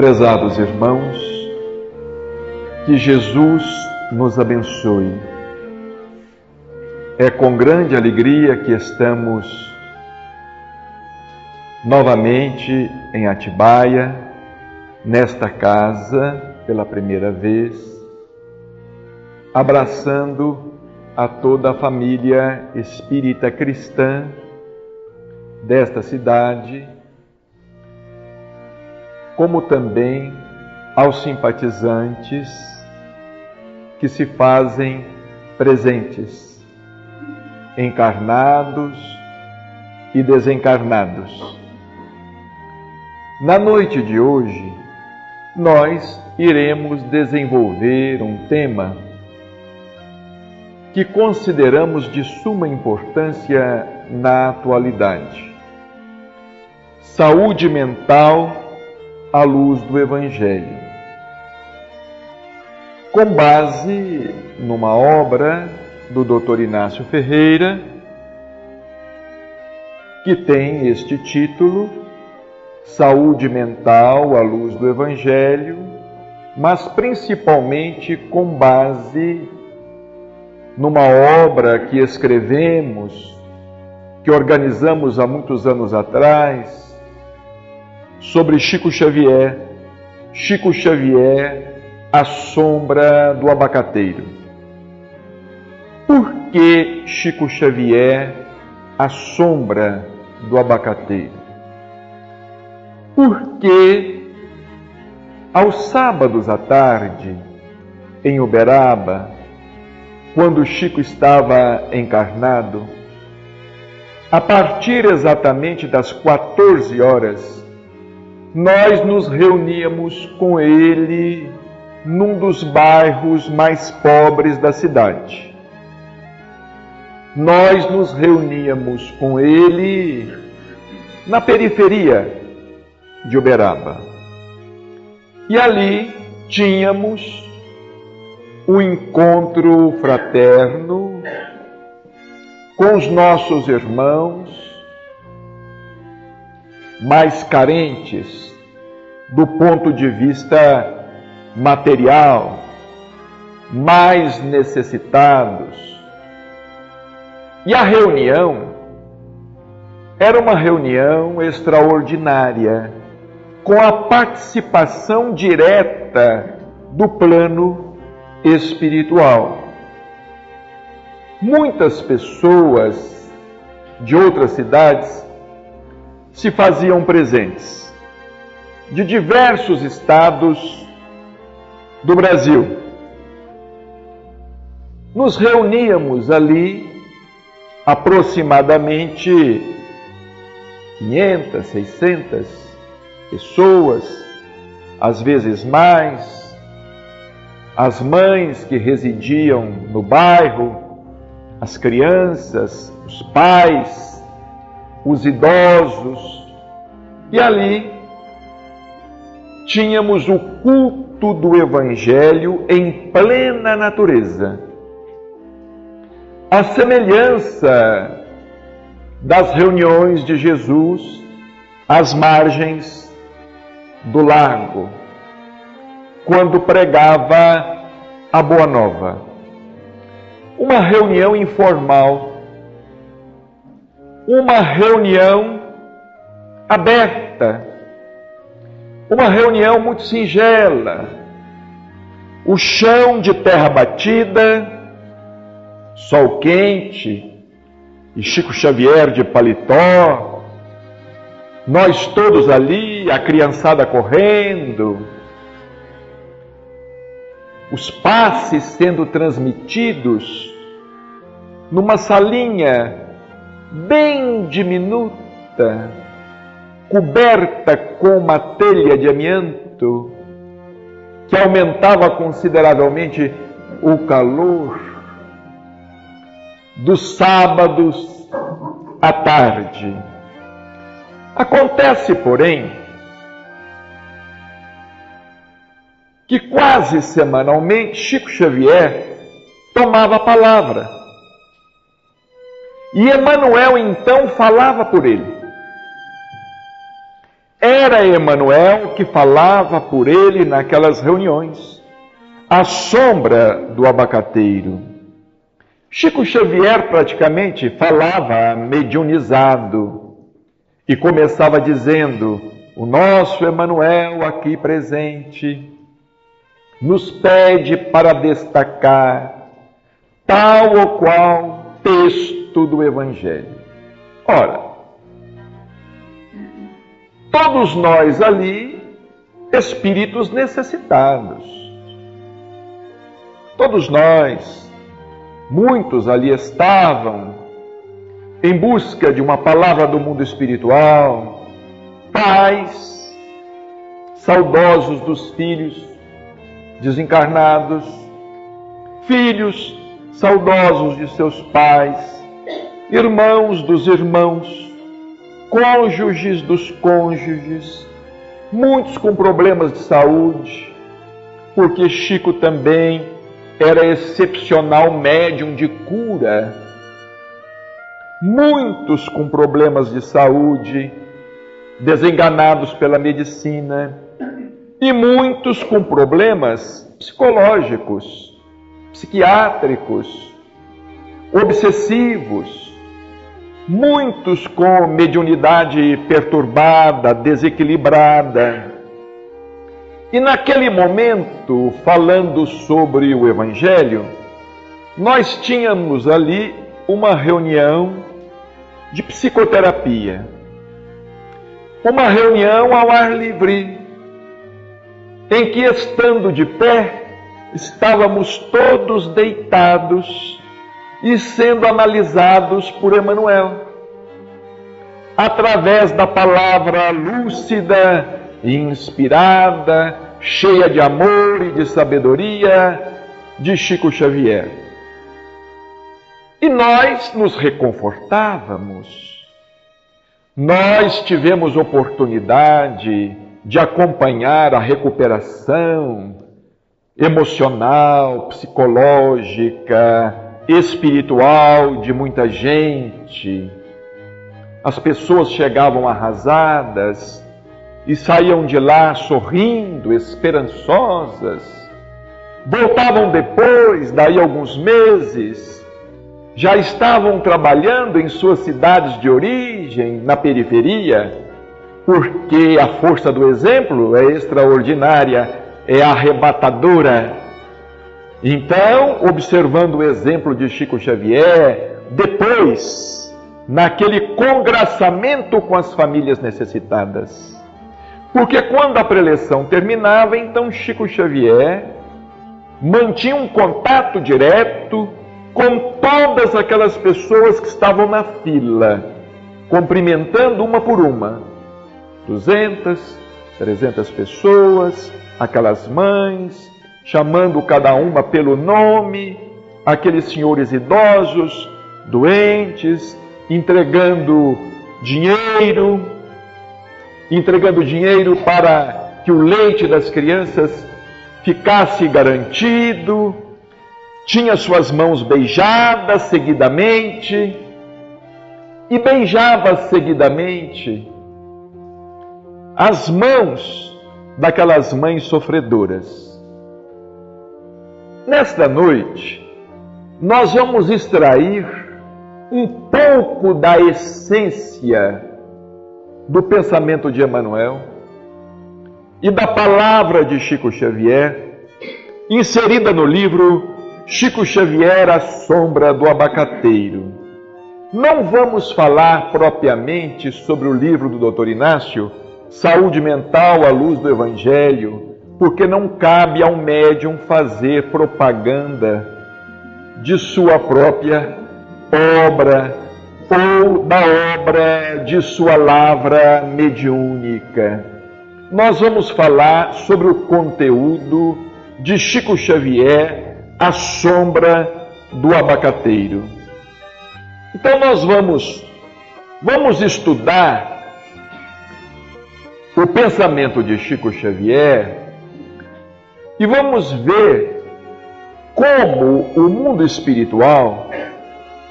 Prezados irmãos, que Jesus nos abençoe. É com grande alegria que estamos novamente em Atibaia, nesta casa, pela primeira vez, abraçando a toda a família espírita cristã desta cidade, como também aos simpatizantes que se fazem presentes, encarnados e desencarnados. Na noite de hoje, nós iremos desenvolver um tema que consideramos de suma importância na atualidade saúde mental à luz do Evangelho. Com base numa obra do Dr. Inácio Ferreira, que tem este título, Saúde Mental à Luz do Evangelho, mas principalmente com base numa obra que escrevemos, que organizamos há muitos anos atrás, sobre Chico Xavier. Chico Xavier, a sombra do abacateiro. Por que Chico Xavier, a sombra do abacateiro? Porque aos sábados à tarde, em Uberaba, quando Chico estava encarnado, a partir exatamente das 14 horas, nós nos reuníamos com ele num dos bairros mais pobres da cidade. Nós nos reuníamos com ele na periferia de Uberaba. E ali tínhamos um encontro fraterno com os nossos irmãos mais carentes do ponto de vista material, mais necessitados. E a reunião era uma reunião extraordinária, com a participação direta do plano espiritual. Muitas pessoas de outras cidades se faziam presentes de diversos estados do Brasil. Nos reuníamos ali aproximadamente 500, 600 pessoas, às vezes mais, as mães que residiam no bairro, as crianças, os pais, os idosos, e ali tínhamos o culto do Evangelho em plena natureza. A semelhança das reuniões de Jesus às margens do lago, quando pregava a Boa Nova. Uma reunião informal uma reunião aberta, uma reunião muito singela. O chão de terra batida, sol quente e Chico Xavier de paletó, nós todos ali, a criançada correndo, os passes sendo transmitidos numa salinha bem diminuta, coberta com uma telha de amianto, que aumentava consideravelmente o calor dos sábados à tarde. Acontece, porém, que quase semanalmente Chico Xavier tomava a palavra e Emanuel então falava por ele. era Emanuel que falava por ele naquelas reuniões, a sombra do abacateiro. Chico Xavier praticamente falava mediunizado e começava dizendo: O nosso Emanuel aqui presente nos pede para destacar tal ou qual texto do Evangelho. Ora, todos nós ali, espíritos necessitados, todos nós, Muitos ali estavam em busca de uma palavra do mundo espiritual, pais, saudosos dos filhos desencarnados, filhos saudosos de seus pais, irmãos dos irmãos, cônjuges dos cônjuges, muitos com problemas de saúde, porque Chico também era excepcional médium de cura. Muitos com problemas de saúde, desenganados pela medicina, e muitos com problemas psicológicos, psiquiátricos, obsessivos, muitos com mediunidade perturbada, desequilibrada, e naquele momento, falando sobre o Evangelho, nós tínhamos ali uma reunião de psicoterapia. Uma reunião ao ar livre, em que, estando de pé, estávamos todos deitados e sendo analisados por Emmanuel, através da palavra lúcida inspirada, cheia de amor e de sabedoria de Chico Xavier. E nós nos reconfortávamos. Nós tivemos oportunidade de acompanhar a recuperação emocional, psicológica, espiritual de muita gente. As pessoas chegavam arrasadas, e saíam de lá sorrindo, esperançosas. Voltavam depois, daí alguns meses, já estavam trabalhando em suas cidades de origem, na periferia, porque a força do exemplo é extraordinária, é arrebatadora. Então, observando o exemplo de Chico Xavier, depois, naquele congraçamento com as famílias necessitadas, porque quando a preleção terminava, então Chico Xavier mantinha um contato direto com todas aquelas pessoas que estavam na fila, cumprimentando uma por uma. 200, 300 pessoas, aquelas mães, chamando cada uma pelo nome, aqueles senhores idosos, doentes, entregando dinheiro, entregando dinheiro para que o leite das crianças ficasse garantido, tinha suas mãos beijadas seguidamente e beijava seguidamente as mãos daquelas mães sofredoras. Nesta noite, nós vamos extrair um pouco da essência do pensamento de Emmanuel e da palavra de Chico Xavier, inserida no livro Chico Xavier, A Sombra do Abacateiro. Não vamos falar propriamente sobre o livro do Dr. Inácio, Saúde Mental à Luz do Evangelho, porque não cabe ao médium fazer propaganda de sua própria obra ou da obra de sua lavra mediúnica. Nós vamos falar sobre o conteúdo de Chico Xavier, A Sombra do Abacateiro. Então nós vamos vamos estudar o pensamento de Chico Xavier e vamos ver como o mundo espiritual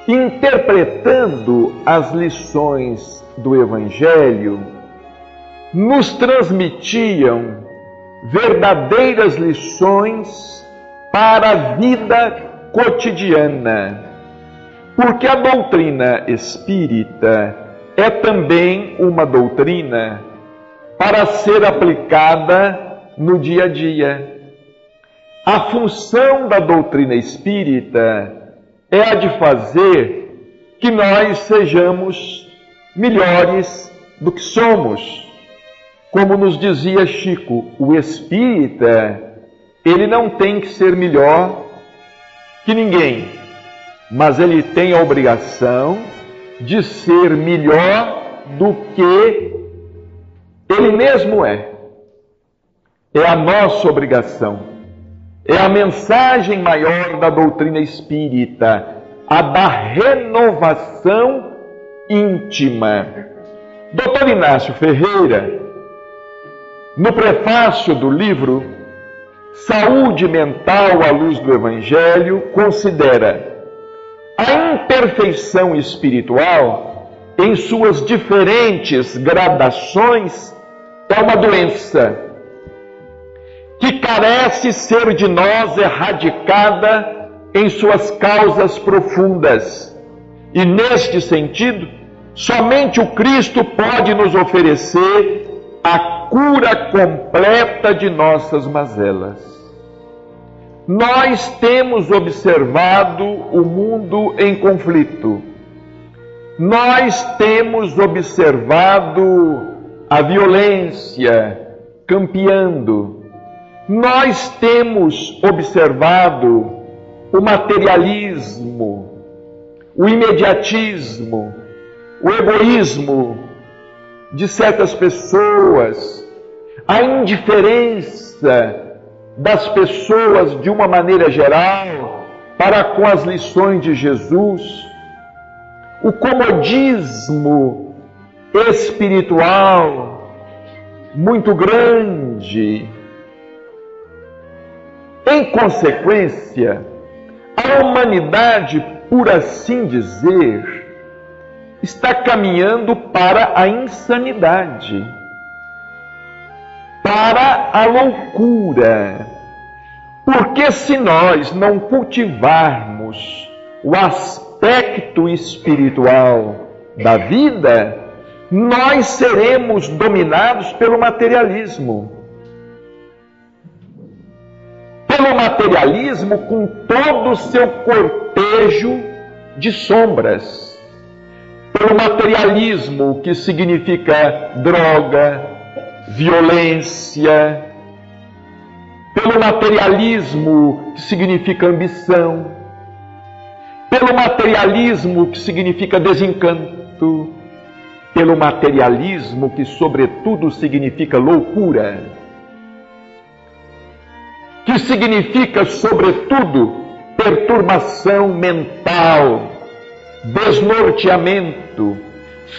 interpretando as lições do Evangelho, nos transmitiam verdadeiras lições para a vida cotidiana. Porque a doutrina espírita é também uma doutrina para ser aplicada no dia a dia. A função da doutrina espírita é a de fazer que nós sejamos melhores do que somos. Como nos dizia Chico, o espírita, ele não tem que ser melhor que ninguém, mas ele tem a obrigação de ser melhor do que ele mesmo é. É a nossa obrigação. É a mensagem maior da doutrina espírita, a da renovação íntima. Doutor Inácio Ferreira, no prefácio do livro Saúde Mental à Luz do Evangelho, considera a imperfeição espiritual, em suas diferentes gradações, é uma doença que carece ser de nós erradicada em suas causas profundas. E neste sentido, somente o Cristo pode nos oferecer a cura completa de nossas mazelas. Nós temos observado o mundo em conflito. Nós temos observado a violência campeando nós temos observado o materialismo, o imediatismo, o egoísmo de certas pessoas, a indiferença das pessoas de uma maneira geral para com as lições de Jesus, o comodismo espiritual muito grande em consequência, a humanidade, por assim dizer, está caminhando para a insanidade, para a loucura. Porque se nós não cultivarmos o aspecto espiritual da vida, nós seremos dominados pelo materialismo pelo materialismo com todo o seu cortejo de sombras. Pelo materialismo, que significa droga, violência. Pelo materialismo, que significa ambição. Pelo materialismo, que significa desencanto. Pelo materialismo, que sobretudo significa loucura que significa, sobretudo, perturbação mental, desnorteamento,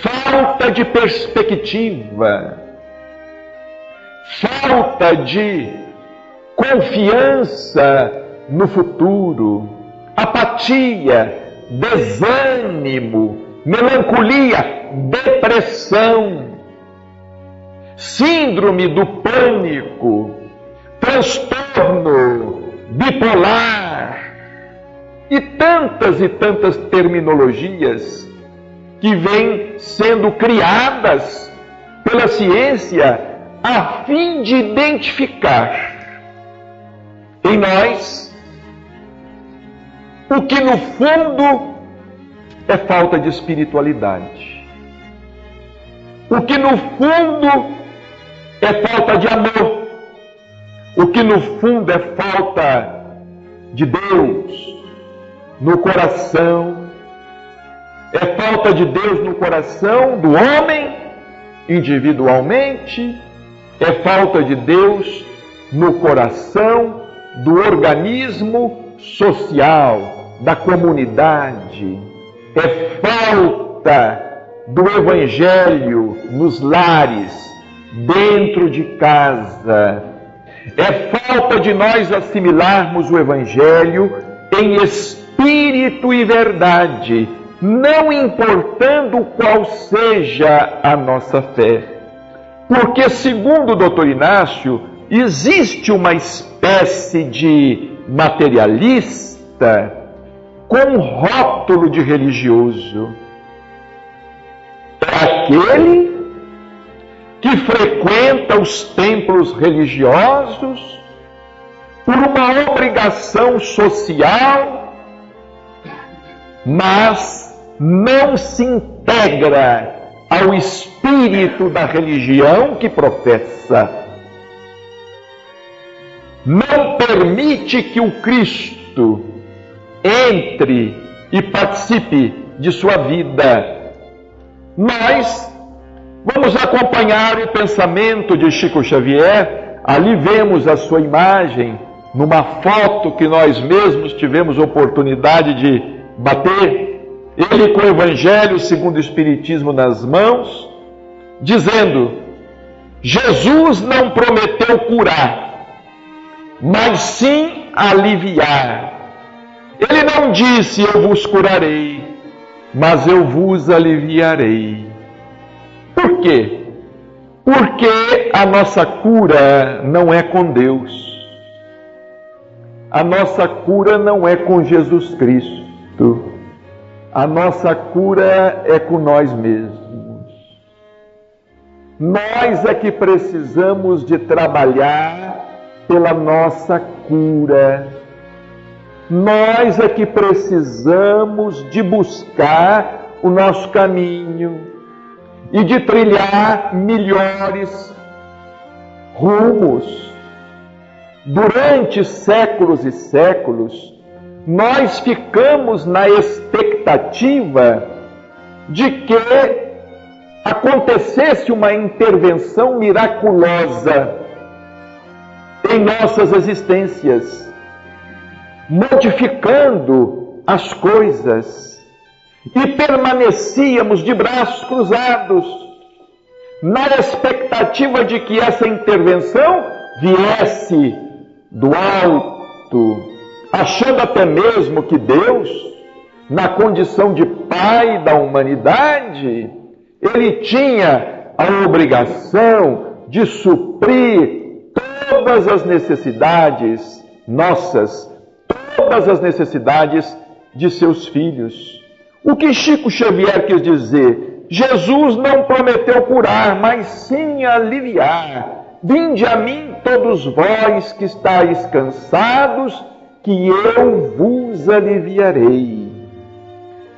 falta de perspectiva, falta de confiança no futuro, apatia, desânimo, melancolia, depressão, síndrome do pânico, transtorno bipolar e tantas e tantas terminologias que vêm sendo criadas pela ciência a fim de identificar em nós o que no fundo é falta de espiritualidade. O que no fundo é falta de amor o que no fundo é falta de Deus no coração, é falta de Deus no coração do homem individualmente, é falta de Deus no coração do organismo social, da comunidade, é falta do Evangelho nos lares, dentro de casa, é falta de nós assimilarmos o Evangelho em espírito e verdade, não importando qual seja a nossa fé. Porque, segundo o doutor Inácio, existe uma espécie de materialista com rótulo de religioso. Aquele que frequenta os templos religiosos por uma obrigação social, mas não se integra ao espírito da religião que professa. Não permite que o Cristo entre e participe de sua vida. Mas vamos acompanhar o pensamento de Chico Xavier. Ali vemos a sua imagem numa foto que nós mesmos tivemos oportunidade de bater ele com o Evangelho segundo o Espiritismo nas mãos, dizendo: Jesus não prometeu curar, mas sim aliviar. Ele não disse: Eu vos curarei, mas eu vos aliviarei. Por quê? Porque a nossa cura não é com Deus. A nossa cura não é com Jesus Cristo. A nossa cura é com nós mesmos. Nós é que precisamos de trabalhar pela nossa cura. Nós é que precisamos de buscar o nosso caminho e de trilhar melhores rumos. Durante séculos e séculos, nós ficamos na expectativa de que acontecesse uma intervenção miraculosa em nossas existências, modificando as coisas, e permanecíamos de braços cruzados, na expectativa de que essa intervenção viesse do alto achando até mesmo que Deus, na condição de Pai da humanidade, ele tinha a obrigação de suprir todas as necessidades nossas, todas as necessidades de seus filhos. O que Chico Xavier quis dizer? Jesus não prometeu curar, mas sim aliviar. Vinde a mim todos vós que estáis cansados que eu vos aliviarei.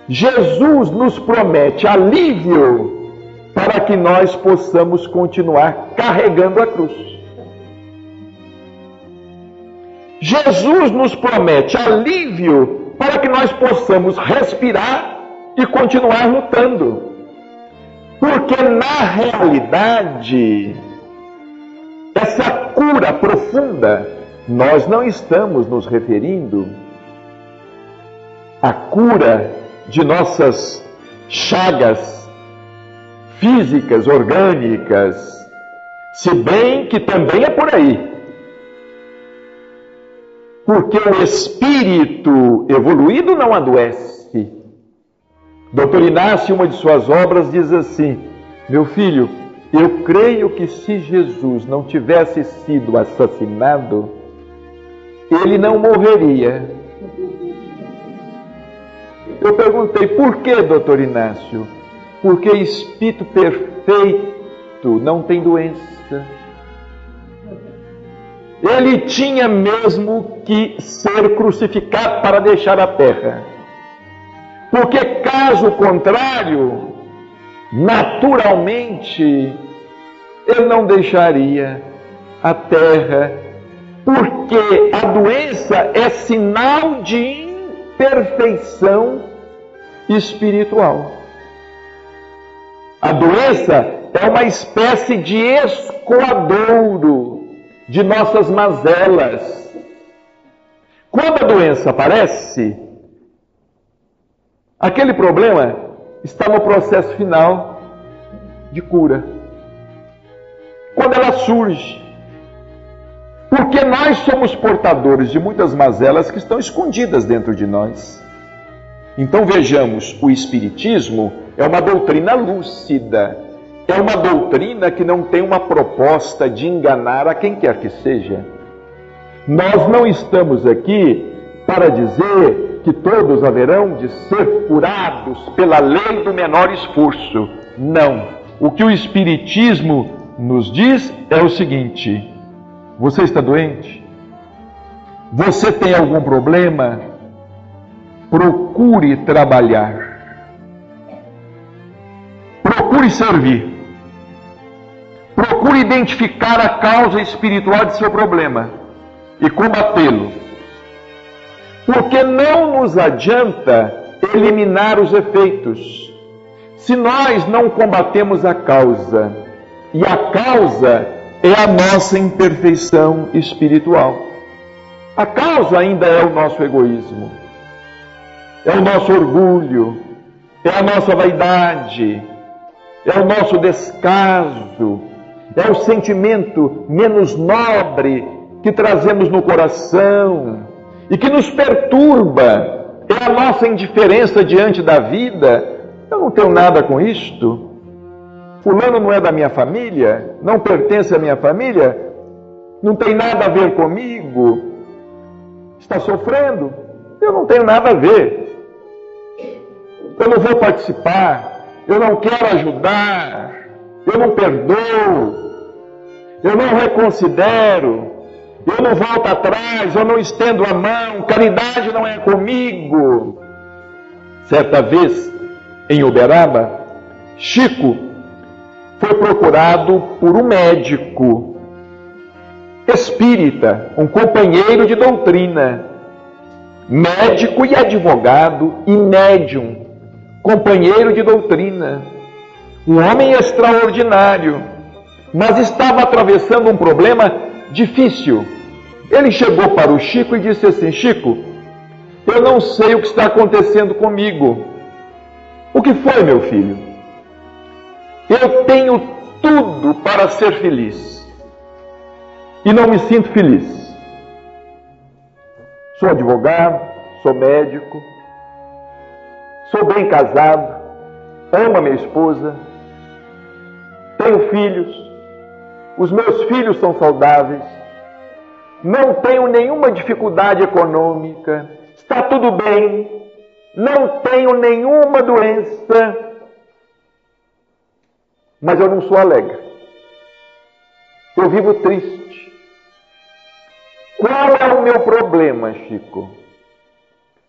Jesus nos promete alívio para que nós possamos continuar carregando a cruz. Jesus nos promete alívio para que nós possamos respirar e continuar lutando. Porque na realidade, essa cura profunda nós não estamos nos referindo à cura de nossas chagas físicas, orgânicas, se bem que também é por aí. Porque o espírito evoluído não adoece. Doutor Inácio, uma de suas obras, diz assim: Meu filho, eu creio que se Jesus não tivesse sido assassinado, ele não morreria. Eu perguntei, por que, doutor Inácio? Porque espírito perfeito não tem doença. Ele tinha mesmo que ser crucificado para deixar a terra. Porque, caso contrário, naturalmente, ele não deixaria a terra porque a doença é sinal de imperfeição espiritual. A doença é uma espécie de escoadouro de nossas mazelas. Quando a doença aparece, aquele problema está no processo final de cura. Quando ela surge, porque nós somos portadores de muitas mazelas que estão escondidas dentro de nós. Então vejamos, o Espiritismo é uma doutrina lúcida é uma doutrina que não tem uma proposta de enganar a quem quer que seja. Nós não estamos aqui para dizer que todos haverão de ser curados pela lei do menor esforço. Não. O que o Espiritismo nos diz é o seguinte: você está doente? Você tem algum problema? Procure trabalhar. Procure servir. Procure identificar a causa espiritual de seu problema e combatê-lo. Porque não nos adianta eliminar os efeitos se nós não combatemos a causa. E a causa é a nossa imperfeição espiritual. A causa ainda é o nosso egoísmo, é o nosso orgulho, é a nossa vaidade, é o nosso descaso, é o sentimento menos nobre que trazemos no coração e que nos perturba, é a nossa indiferença diante da vida. Eu não tenho nada com isto. Fulano não é da minha família, não pertence à minha família, não tem nada a ver comigo. Está sofrendo? Eu não tenho nada a ver. Eu não vou participar, eu não quero ajudar, eu não perdoo, eu não reconsidero, eu não volto atrás, eu não estendo a mão, caridade não é comigo. Certa vez, em Uberaba, Chico foi procurado por um médico espírita, um companheiro de doutrina, médico e advogado e médium, companheiro de doutrina, um homem extraordinário mas estava atravessando um problema difícil. Ele chegou para o Chico e disse assim: Chico, eu não sei o que está acontecendo comigo. O que foi, meu filho? Eu tenho tudo para ser feliz e não me sinto feliz. Sou advogado, sou médico, sou bem casado, amo a minha esposa, tenho filhos, os meus filhos são saudáveis, não tenho nenhuma dificuldade econômica, está tudo bem, não tenho nenhuma doença, mas eu não sou alegre. Eu vivo triste. Qual é o meu problema, Chico?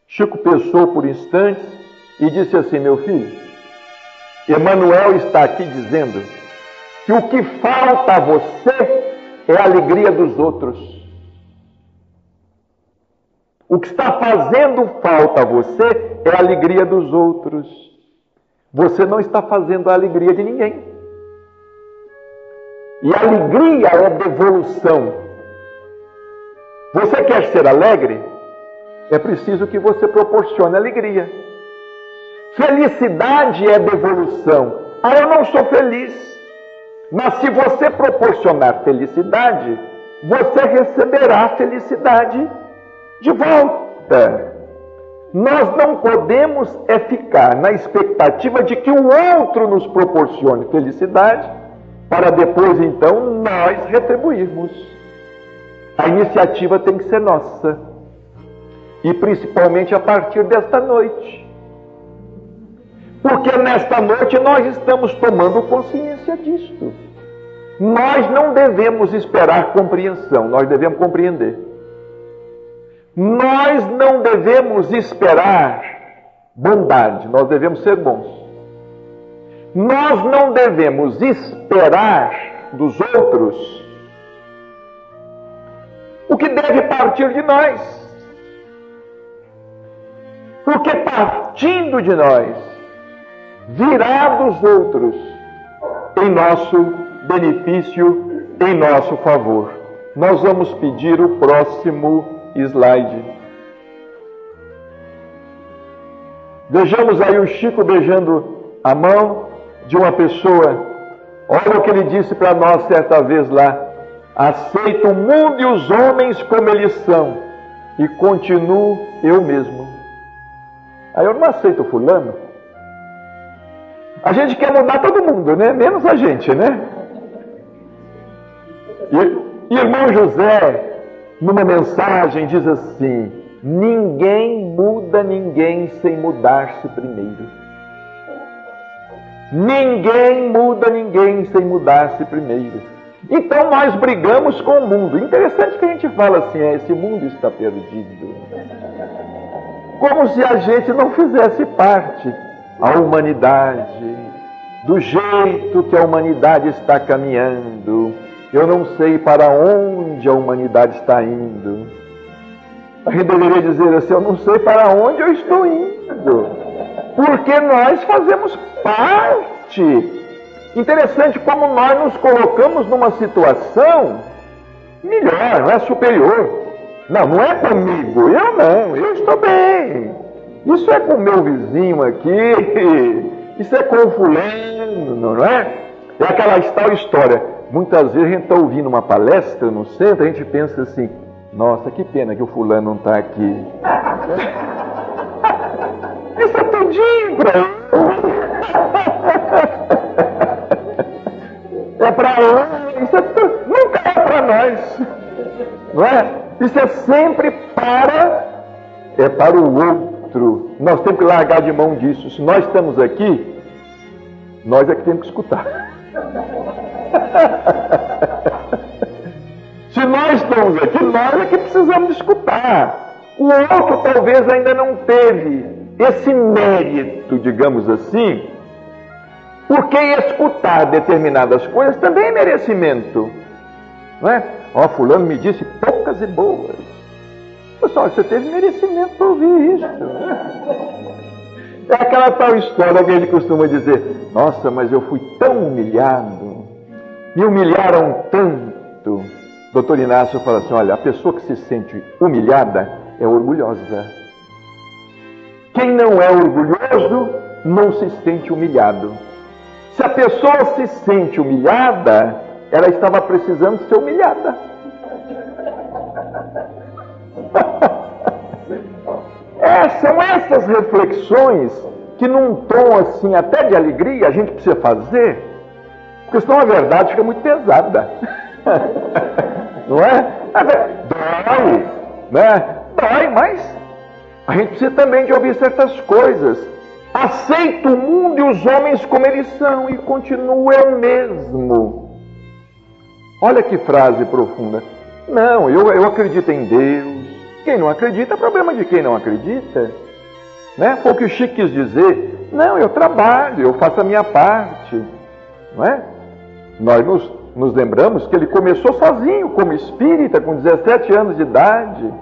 Chico pensou por instantes e disse assim: Meu filho, Emanuel está aqui dizendo que o que falta a você é a alegria dos outros. O que está fazendo falta a você é a alegria dos outros. Você não está fazendo a alegria de ninguém. E alegria é devolução. Você quer ser alegre? É preciso que você proporcione alegria. Felicidade é devolução. Ah, eu não sou feliz. Mas se você proporcionar felicidade, você receberá felicidade de volta. Nós não podemos é ficar na expectativa de que o outro nos proporcione felicidade, para depois então nós retribuirmos. A iniciativa tem que ser nossa. E principalmente a partir desta noite. Porque nesta noite nós estamos tomando consciência disto. Nós não devemos esperar compreensão, nós devemos compreender. Nós não devemos esperar bondade, nós devemos ser bons. Nós não devemos esperar dos outros o que deve partir de nós. Porque partindo de nós, virá dos outros em nosso benefício, em nosso favor. Nós vamos pedir o próximo slide. Vejamos aí o Chico beijando a mão de uma pessoa. Olha o que ele disse para nós certa vez lá. Aceito o mundo e os homens como eles são e continuo eu mesmo. Aí eu não aceito fulano, A gente quer mudar todo mundo, né? Menos a gente, né? E, irmão José, numa mensagem, diz assim: Ninguém muda ninguém sem mudar-se primeiro. Ninguém muda ninguém sem mudar-se primeiro. Então nós brigamos com o mundo. Interessante que a gente fala assim: é, esse mundo está perdido. Como se a gente não fizesse parte. A humanidade, do jeito que a humanidade está caminhando, eu não sei para onde a humanidade está indo. A gente deveria dizer assim: eu não sei para onde eu estou indo, porque nós fazemos parte. Interessante como nós nos colocamos numa situação melhor, não é superior. Não, não é comigo, eu não, eu estou bem. Isso é com o meu vizinho aqui, isso é com fulano, não é? É aquela tal história. Muitas vezes a gente está ouvindo uma palestra no centro, a gente pensa assim, nossa, que pena que o fulano não está aqui. Isso é tudinho para É para lá, isso é nunca é para nós. Não é? Isso é sempre para, é para o outro. Nós temos que largar de mão disso. Se nós estamos aqui, nós é que temos que escutar. Se nós estamos aqui, nós é que precisamos escutar. O outro talvez ainda não teve esse mérito, digamos assim, porque escutar determinadas coisas também é merecimento. Não é? Ó, fulano me disse poucas e boas. Pessoal, você teve merecimento para ouvir isso. É aquela tal história que ele costuma dizer: Nossa, mas eu fui tão humilhado, me humilharam tanto. Doutor Inácio fala assim: olha, a pessoa que se sente humilhada é orgulhosa. Quem não é orgulhoso não se sente humilhado. Se a pessoa se sente humilhada, ela estava precisando ser humilhada. É, são essas reflexões que, num tom assim, até de alegria, a gente precisa fazer, porque senão a verdade fica muito pesada. Não é? Dói, né? Dói, mas a gente precisa também de ouvir certas coisas. Aceita o mundo e os homens como eles são e continua o mesmo. Olha que frase profunda. Não, eu, eu acredito em Deus. Quem não acredita é problema de quem não acredita. Né? Foi o que o Chico quis dizer. Não, eu trabalho, eu faço a minha parte. Não é? Nós nos, nos lembramos que ele começou sozinho, como espírita, com 17 anos de idade,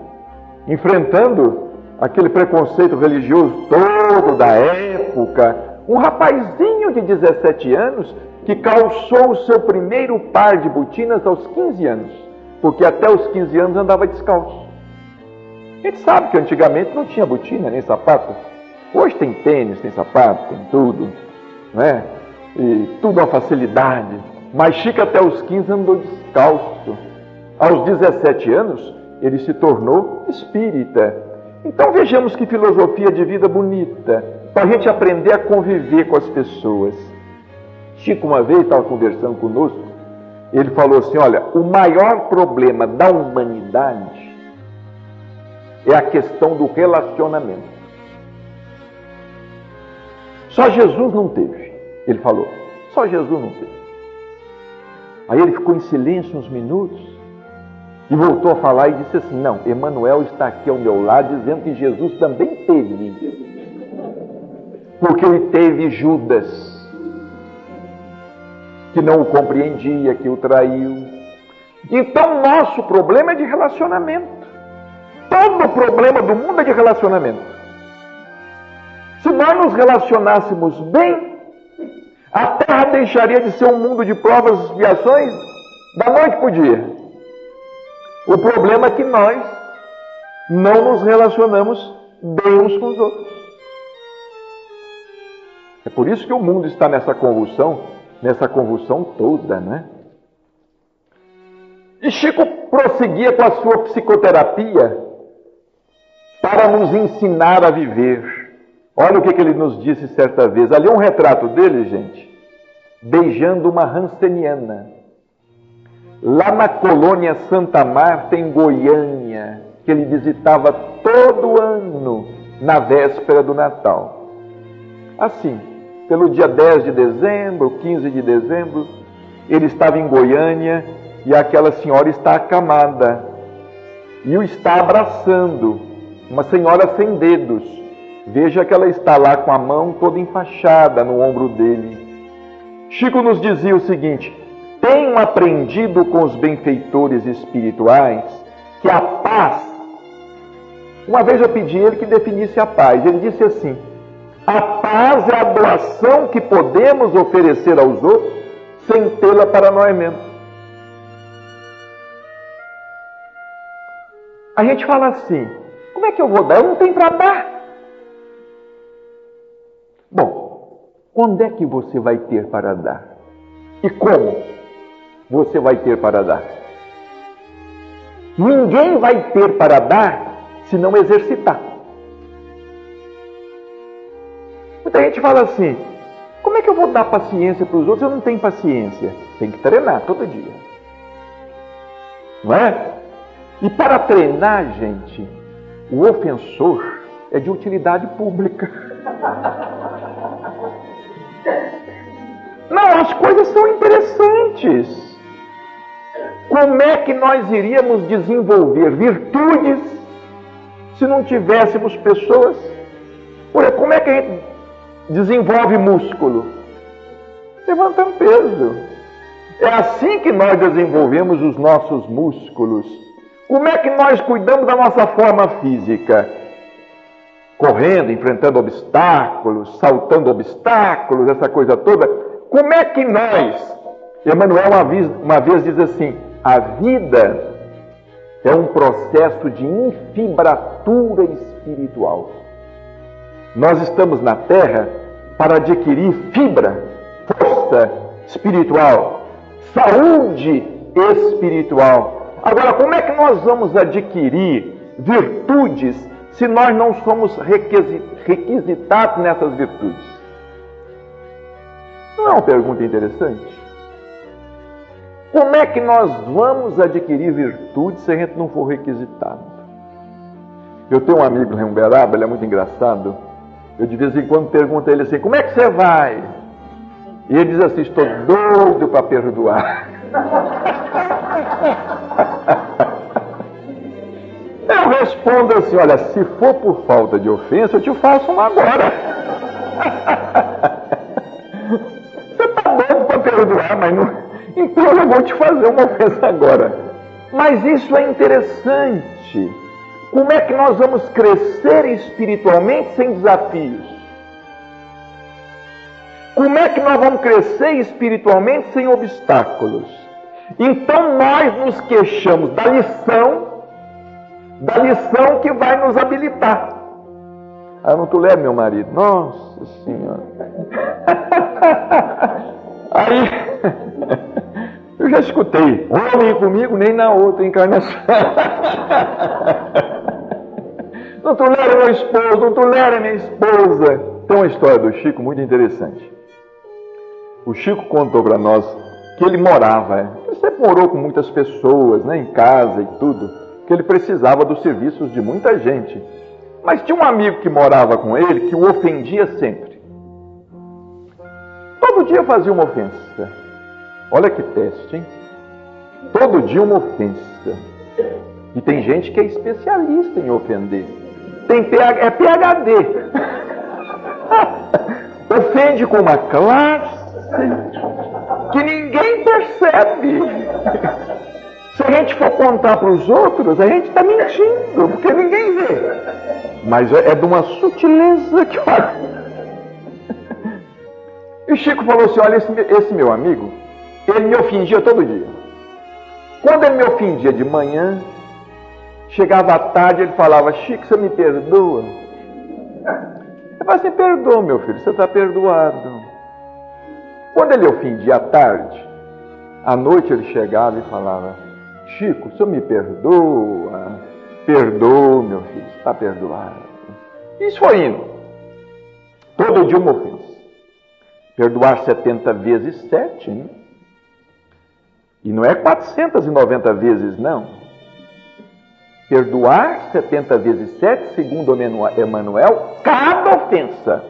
enfrentando aquele preconceito religioso todo da época. Um rapazinho de 17 anos que calçou o seu primeiro par de botinas aos 15 anos, porque até os 15 anos andava descalço. A gente sabe que antigamente não tinha botina nem sapato. Hoje tem tênis, tem sapato, tem tudo, né? E tudo uma facilidade. Mas Chico até os 15 andou descalço. Aos 17 anos, ele se tornou espírita. Então vejamos que filosofia de vida bonita, para a gente aprender a conviver com as pessoas. Chico uma vez estava conversando conosco, ele falou assim: olha, o maior problema da humanidade é a questão do relacionamento. Só Jesus não teve, ele falou. Só Jesus não teve. Aí ele ficou em silêncio uns minutos e voltou a falar e disse assim: Não, Emanuel está aqui ao meu lado dizendo que Jesus também teve. Porque ele teve Judas, que não o compreendia, que o traiu. Então, nosso problema é de relacionamento. Todo problema do mundo é de relacionamento. Se nós nos relacionássemos bem, a terra deixaria de ser um mundo de provas e expiações da noite para o dia. O problema é que nós não nos relacionamos bem uns com os outros. É por isso que o mundo está nessa convulsão, nessa convulsão toda, né? E Chico prosseguia com a sua psicoterapia para nos ensinar a viver. Olha o que, que ele nos disse certa vez. Ali é um retrato dele, gente, beijando uma ranceniana. Lá na colônia Santa Marta, em Goiânia, que ele visitava todo ano na véspera do Natal. Assim, pelo dia 10 de dezembro, 15 de dezembro, ele estava em Goiânia e aquela senhora está acamada e o está abraçando, uma senhora sem dedos. Veja que ela está lá com a mão toda enfaixada no ombro dele. Chico nos dizia o seguinte: tenho aprendido com os benfeitores espirituais que a paz. Uma vez eu pedi ele que definisse a paz. Ele disse assim: a paz é a doação que podemos oferecer aos outros sem tê-la para nós mesmos. A gente fala assim: como é que eu vou dar? Eu não tenho para dar. Bom, quando é que você vai ter para dar? E como você vai ter para dar? Ninguém vai ter para dar se não exercitar. Muita gente fala assim: como é que eu vou dar paciência para os outros? Eu não tenho paciência. Tem que treinar todo dia. Não é? E para treinar, gente, o ofensor é de utilidade pública. Não, as coisas são interessantes. Como é que nós iríamos desenvolver virtudes se não tivéssemos pessoas? Como é que a gente desenvolve músculo? Levantando peso. É assim que nós desenvolvemos os nossos músculos. Como é que nós cuidamos da nossa forma física? Correndo, enfrentando obstáculos, saltando obstáculos, essa coisa toda. Como é que nós, Emmanuel uma vez, uma vez diz assim: a vida é um processo de infibratura espiritual. Nós estamos na Terra para adquirir fibra, força espiritual, saúde espiritual. Agora, como é que nós vamos adquirir virtudes se nós não somos requisitados nessas virtudes? Não é uma pergunta interessante? Como é que nós vamos adquirir virtudes se a gente não for requisitado? Eu tenho um amigo em Uberaba, ele é muito engraçado. Eu de vez em quando pergunto a ele assim: como é que você vai? E ele diz assim: estou doido para perdoar. Eu respondo assim: olha, se for por falta de ofensa, eu te faço uma agora. Você está doido para perdoar, mas não. Então eu vou te fazer uma ofensa agora. Mas isso é interessante. Como é que nós vamos crescer espiritualmente sem desafios? Como é que nós vamos crescer espiritualmente sem obstáculos? Então nós nos queixamos da lição, da lição que vai nos habilitar. Ah, não tu lê, meu marido? Nossa Senhora. Aí eu já escutei, homem comigo, nem na outra encarnação. não tolera meu esposo, não tolera minha esposa. Tem uma história do Chico muito interessante. O Chico contou para nós que ele morava, ele sempre morou com muitas pessoas, né, em casa e tudo, que ele precisava dos serviços de muita gente. Mas tinha um amigo que morava com ele que o ofendia sempre. Todo dia fazia uma ofensa. Olha que teste, hein? Todo dia uma ofensa. E tem gente que é especialista em ofender. Tem PH, é PHD. Ofende com uma classe que ninguém percebe. Se a gente for contar para os outros, a gente está mentindo, porque ninguém vê. Mas é, é de uma sutileza que olha. E o Chico falou assim: olha, esse, esse meu amigo, ele me ofendia todo dia. Quando ele me ofendia de manhã, chegava à tarde, ele falava, Chico, você me perdoa? Eu falei assim, perdoa, meu filho, você está perdoado. Quando ele ofendia à tarde, à noite ele chegava e falava, Chico, o senhor me perdoa? Perdoa, meu filho, está perdoado. Isso foi indo. Todo dia uma ofensa. Perdoar 70 vezes 7, né? E não é 490 vezes, não. Perdoar 70 vezes 7, segundo Emmanuel, cada ofensa.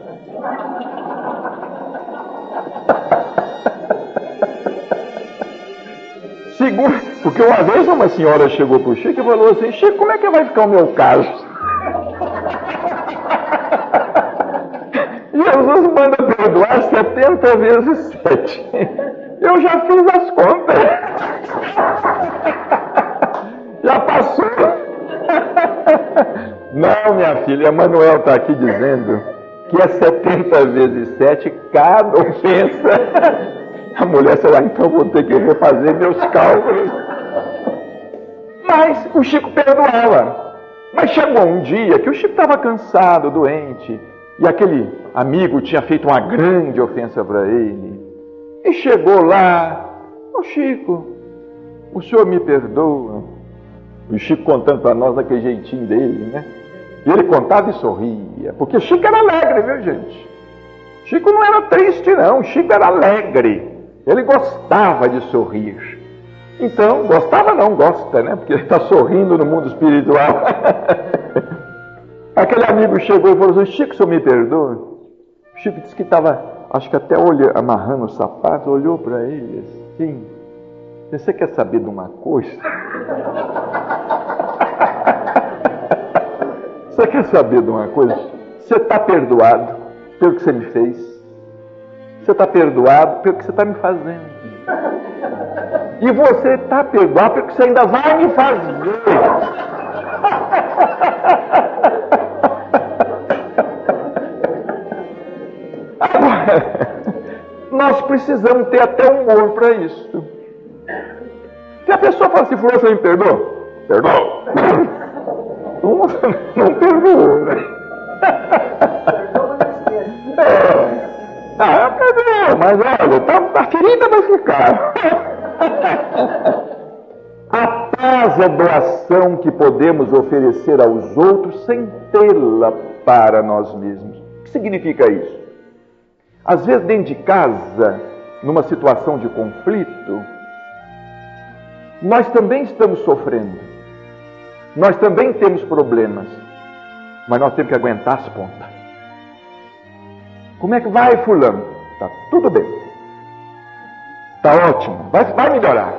Porque uma vez uma senhora chegou para o Chico e falou assim: Chico, como é que vai ficar o meu caso? Jesus manda perdoar 70 vezes 7. Eu já fiz as contas. Já passou. Não, minha filha, Emanuel está aqui dizendo que é 70 vezes 7 cada ofensa. A mulher, sei lá, então vou ter que refazer meus cálculos. Mas o Chico perdoava. Mas chegou um dia que o Chico estava cansado, doente, e aquele amigo tinha feito uma grande ofensa para ele. E chegou lá, ô oh, Chico, o senhor me perdoa? O Chico contando para nós aquele jeitinho dele, né? E ele contava e sorria, porque Chico era alegre, viu gente? Chico não era triste, não, Chico era alegre. Ele gostava de sorrir. Então, gostava não, gosta, né? Porque ele está sorrindo no mundo espiritual. Aquele amigo chegou e falou assim, Chico, senhor me perdoa? Chico disse que estava, acho que até amarrando o sapato, olhou para ele assim, você quer saber de uma coisa? Você quer saber de uma coisa? Você está perdoado pelo que você me fez. Você está perdoado pelo que você está me fazendo. E você está perdoado pelo que você ainda vai me fazer. Agora, nós precisamos ter até humor para isso. Se a pessoa fala assim, fulano, você me perdoa? Perdoa. Ficar. a paz é doação que podemos oferecer aos outros sem tê-la para nós mesmos. O que significa isso? Às vezes, dentro de casa, numa situação de conflito, nós também estamos sofrendo. Nós também temos problemas. Mas nós temos que aguentar as pontas. Como é que vai, fulano? Tá tudo bem. Tá ótimo. Vai, vai melhorar.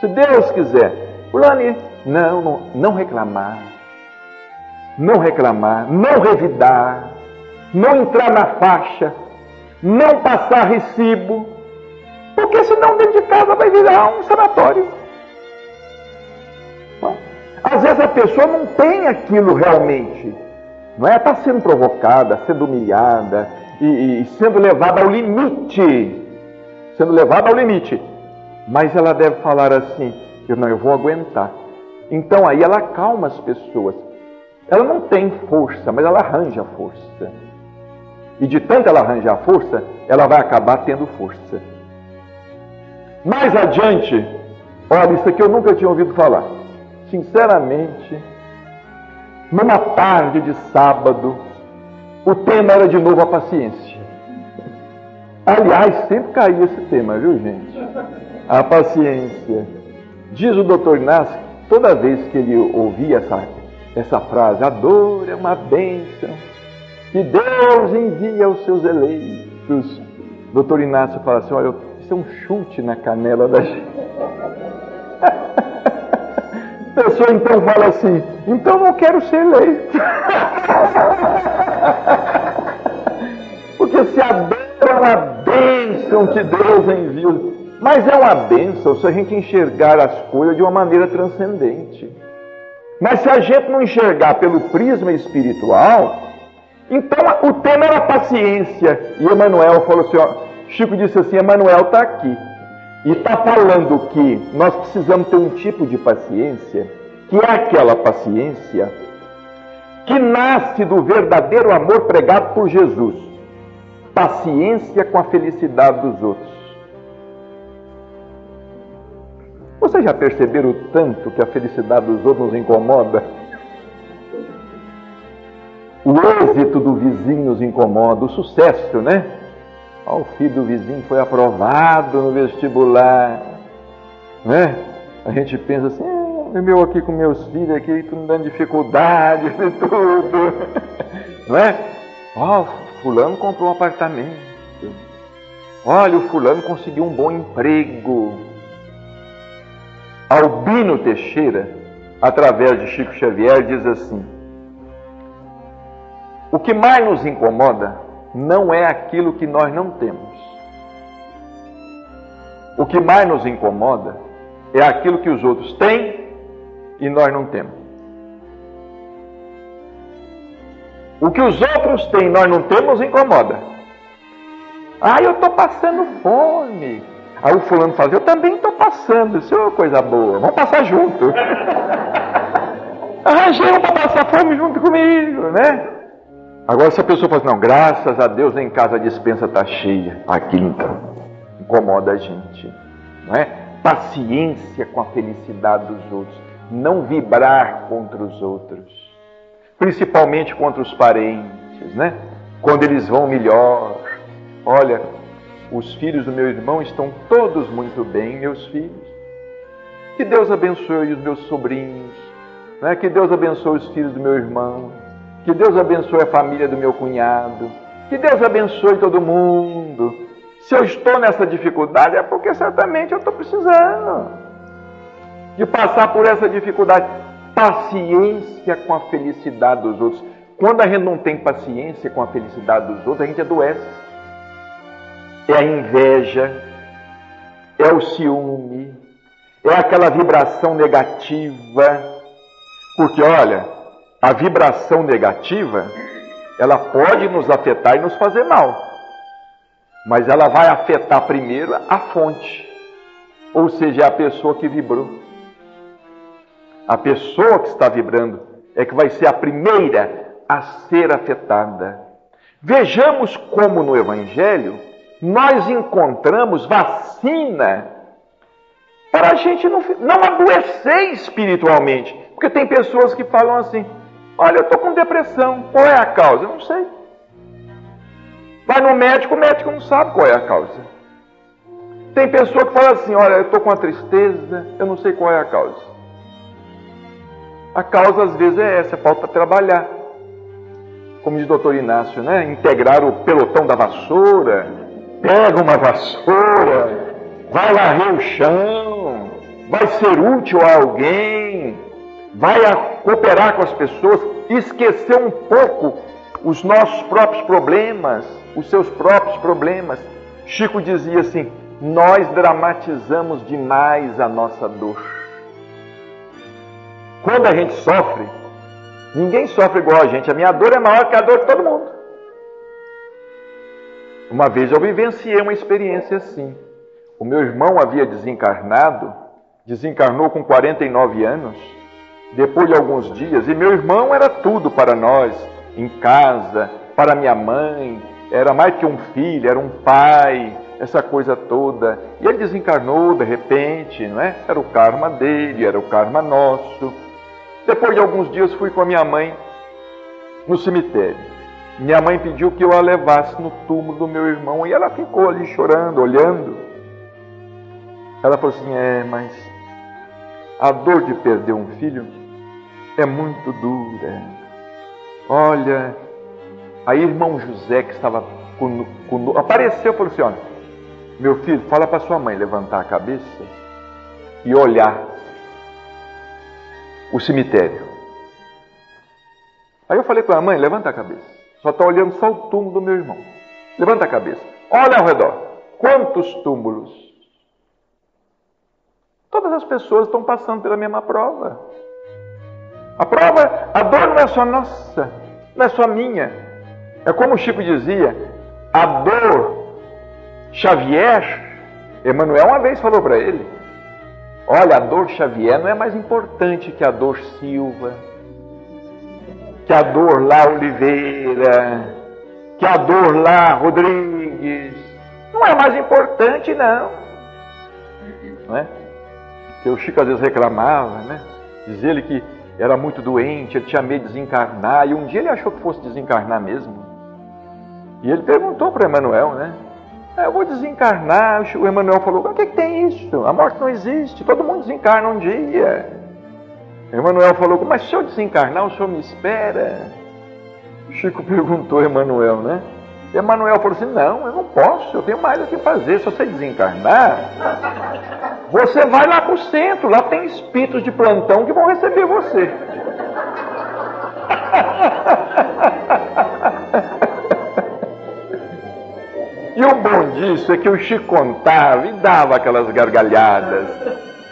Se Deus quiser. Fulano, não, não, não reclamar. Não reclamar, não revidar, não entrar na faixa, não passar recibo, porque senão dentro de casa vai virar um sanatório. Às vezes a pessoa não tem aquilo realmente, não é? Está sendo provocada, sendo humilhada, e, e sendo levada ao limite, sendo levada ao limite. Mas ela deve falar assim: eu não, eu vou aguentar. Então aí ela acalma as pessoas. Ela não tem força, mas ela arranja força. E de tanto ela arranjar força, ela vai acabar tendo força. Mais adiante, olha, isso aqui eu nunca tinha ouvido falar. Sinceramente, numa tarde de sábado, o tema era de novo a paciência. Aliás, sempre caía esse tema, viu gente? A paciência. Diz o doutor Inácio, toda vez que ele ouvia essa, essa frase, a dor é uma bênção que Deus envia aos seus eleitos. Doutor Inácio fala assim: olha, isso é um chute na canela da gente. A pessoa então fala assim: então não quero ser eleito. Porque se a dor é uma bênção que Deus envia, mas é uma bênção se a gente enxergar as coisas de uma maneira transcendente. Mas se a gente não enxergar pelo prisma espiritual, então o tema era paciência. E Emmanuel falou assim: ó, Chico disse assim: Emmanuel está aqui. E está falando que nós precisamos ter um tipo de paciência, que é aquela paciência que nasce do verdadeiro amor pregado por Jesus. Paciência com a felicidade dos outros. Vocês já perceberam o tanto que a felicidade dos outros nos incomoda? o êxito do vizinho nos incomoda, o sucesso, né? o filho do vizinho foi aprovado no vestibular, né? A gente pensa assim, meu aqui com meus filhos aqui, tudo dando dificuldade tudo, não é? Ó, fulano comprou um apartamento. Olha, o fulano conseguiu um bom emprego. Albino Teixeira, através de Chico Xavier, diz assim: O que mais nos incomoda não é aquilo que nós não temos. O que mais nos incomoda é aquilo que os outros têm e nós não temos. O que os outros têm nós não temos incomoda. Ah, eu estou passando fome. Aí o fulano fala, eu também estou passando, isso é uma coisa boa, vamos passar junto. Arranjei para passar fome junto comigo, né? Agora, se a pessoa fala assim, não, graças a Deus em casa a dispensa está cheia, aquilo então incomoda a gente, não é? Paciência com a felicidade dos outros, não vibrar contra os outros, principalmente contra os parentes, né? Quando eles vão melhor, olha, os filhos do meu irmão estão todos muito bem, meus filhos. Que Deus abençoe os meus sobrinhos, né? que Deus abençoe os filhos do meu irmão que Deus abençoe a família do meu cunhado. Que Deus abençoe todo mundo. Se eu estou nessa dificuldade, é porque certamente eu estou precisando de passar por essa dificuldade. Paciência com a felicidade dos outros. Quando a gente não tem paciência com a felicidade dos outros, a gente adoece. É a inveja, é o ciúme, é aquela vibração negativa. Porque olha, a vibração negativa, ela pode nos afetar e nos fazer mal. Mas ela vai afetar primeiro a fonte, ou seja, a pessoa que vibrou. A pessoa que está vibrando é que vai ser a primeira a ser afetada. Vejamos como no Evangelho nós encontramos vacina para a gente não, não adoecer espiritualmente. Porque tem pessoas que falam assim: Olha, eu estou com depressão. Qual é a causa? Eu não sei. Vai no médico, o médico não sabe qual é a causa. Tem pessoa que fala assim: Olha, eu estou com uma tristeza, eu não sei qual é a causa. A causa às vezes é essa, falta trabalhar. Como diz o doutor Inácio, né? Integrar o pelotão da vassoura, pega uma vassoura, vai varrer o chão, vai ser útil a alguém, vai cooperar com as pessoas, esquecer um pouco os nossos próprios problemas, os seus próprios problemas. Chico dizia assim: nós dramatizamos demais a nossa dor. Quando a gente sofre, ninguém sofre igual a gente. A minha dor é maior que a dor de todo mundo. Uma vez eu vivenciei uma experiência assim. O meu irmão havia desencarnado, desencarnou com 49 anos depois de alguns dias, e meu irmão era tudo para nós, em casa, para minha mãe, era mais que um filho, era um pai, essa coisa toda. E ele desencarnou de repente, não é? Era o karma dele, era o karma nosso. Depois de alguns dias fui com a minha mãe no cemitério. Minha mãe pediu que eu a levasse no túmulo do meu irmão e ela ficou ali chorando, olhando. Ela falou assim: É, mas a dor de perder um filho é muito dura. Olha, aí irmão José que estava conosco, apareceu e falou assim: olha, meu filho, fala para sua mãe levantar a cabeça e olhar o cemitério. Aí eu falei com a mãe, levanta a cabeça. Só está olhando só o túmulo do meu irmão. Levanta a cabeça. Olha ao redor. Quantos túmulos? Todas as pessoas estão passando pela mesma prova. A prova, a dor não é só nossa, não é só minha. É como o Chico dizia, a dor Xavier, Emmanuel uma vez falou para ele: Olha, a dor Xavier não é mais importante que a dor Silva, que a dor lá Oliveira, que a dor lá Rodrigues. Não é mais importante, não. Não é? Porque o Chico às vezes reclamava, né? Diz ele que era muito doente, ele tinha medo de desencarnar, e um dia ele achou que fosse desencarnar mesmo. E ele perguntou para Emanuel, né? Ah, eu vou desencarnar. O Emanuel falou: o que, que tem isso? A morte não existe, todo mundo desencarna um dia. Emanuel falou: mas se eu desencarnar, o senhor me espera? O Chico perguntou a Emanuel, né? E Emanuel falou assim: Não, eu não posso, eu tenho mais o que fazer. Se você desencarnar, você vai lá para o centro, lá tem espíritos de plantão que vão receber você. E o bom disso é que o Chico contava e dava aquelas gargalhadas.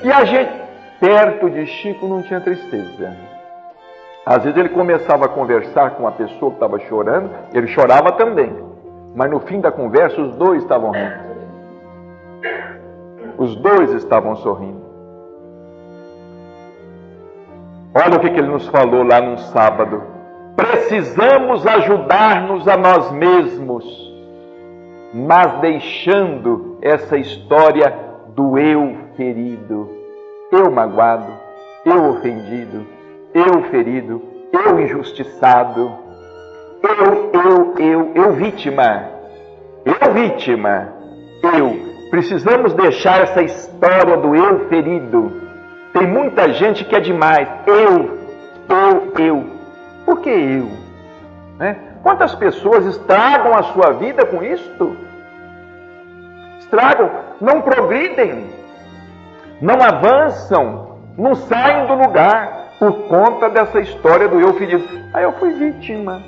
E a gente, perto de Chico, não tinha tristeza. Às vezes ele começava a conversar com uma pessoa que estava chorando, ele chorava também. Mas no fim da conversa, os dois estavam rindo. Os dois estavam sorrindo. Olha o que, que ele nos falou lá num sábado. Precisamos ajudar-nos a nós mesmos, mas deixando essa história do eu ferido, eu magoado, eu ofendido, eu ferido, eu injustiçado, eu, eu, eu, eu vítima, eu vítima, eu. Precisamos deixar essa história do eu ferido. Tem muita gente que é demais. Eu, eu, eu. Por que eu? Né? Quantas pessoas estragam a sua vida com isto? Estragam, não progridem, não avançam, não saem do lugar por conta dessa história do eu ferido. Aí eu fui vítima.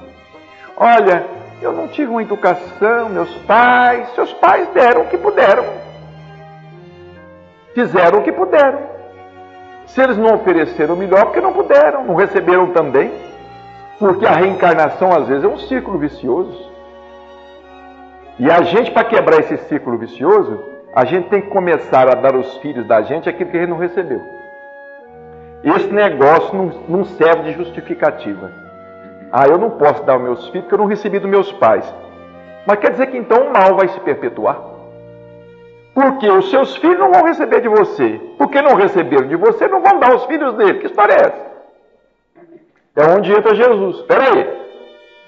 Olha, eu não tive uma educação, meus pais, seus pais deram o que puderam. Fizeram o que puderam. Se eles não ofereceram o melhor, porque não puderam, não receberam também. Porque a reencarnação às vezes é um ciclo vicioso. E a gente, para quebrar esse ciclo vicioso, a gente tem que começar a dar aos filhos da gente aquilo que ele não recebeu. Esse negócio não, não serve de justificativa. Ah, eu não posso dar aos meus filhos porque eu não recebi dos meus pais. Mas quer dizer que então o mal vai se perpetuar? Porque os seus filhos não vão receber de você. Porque não receberam de você, não vão dar aos filhos dele. Que história é essa? É onde entra Jesus. Espera aí.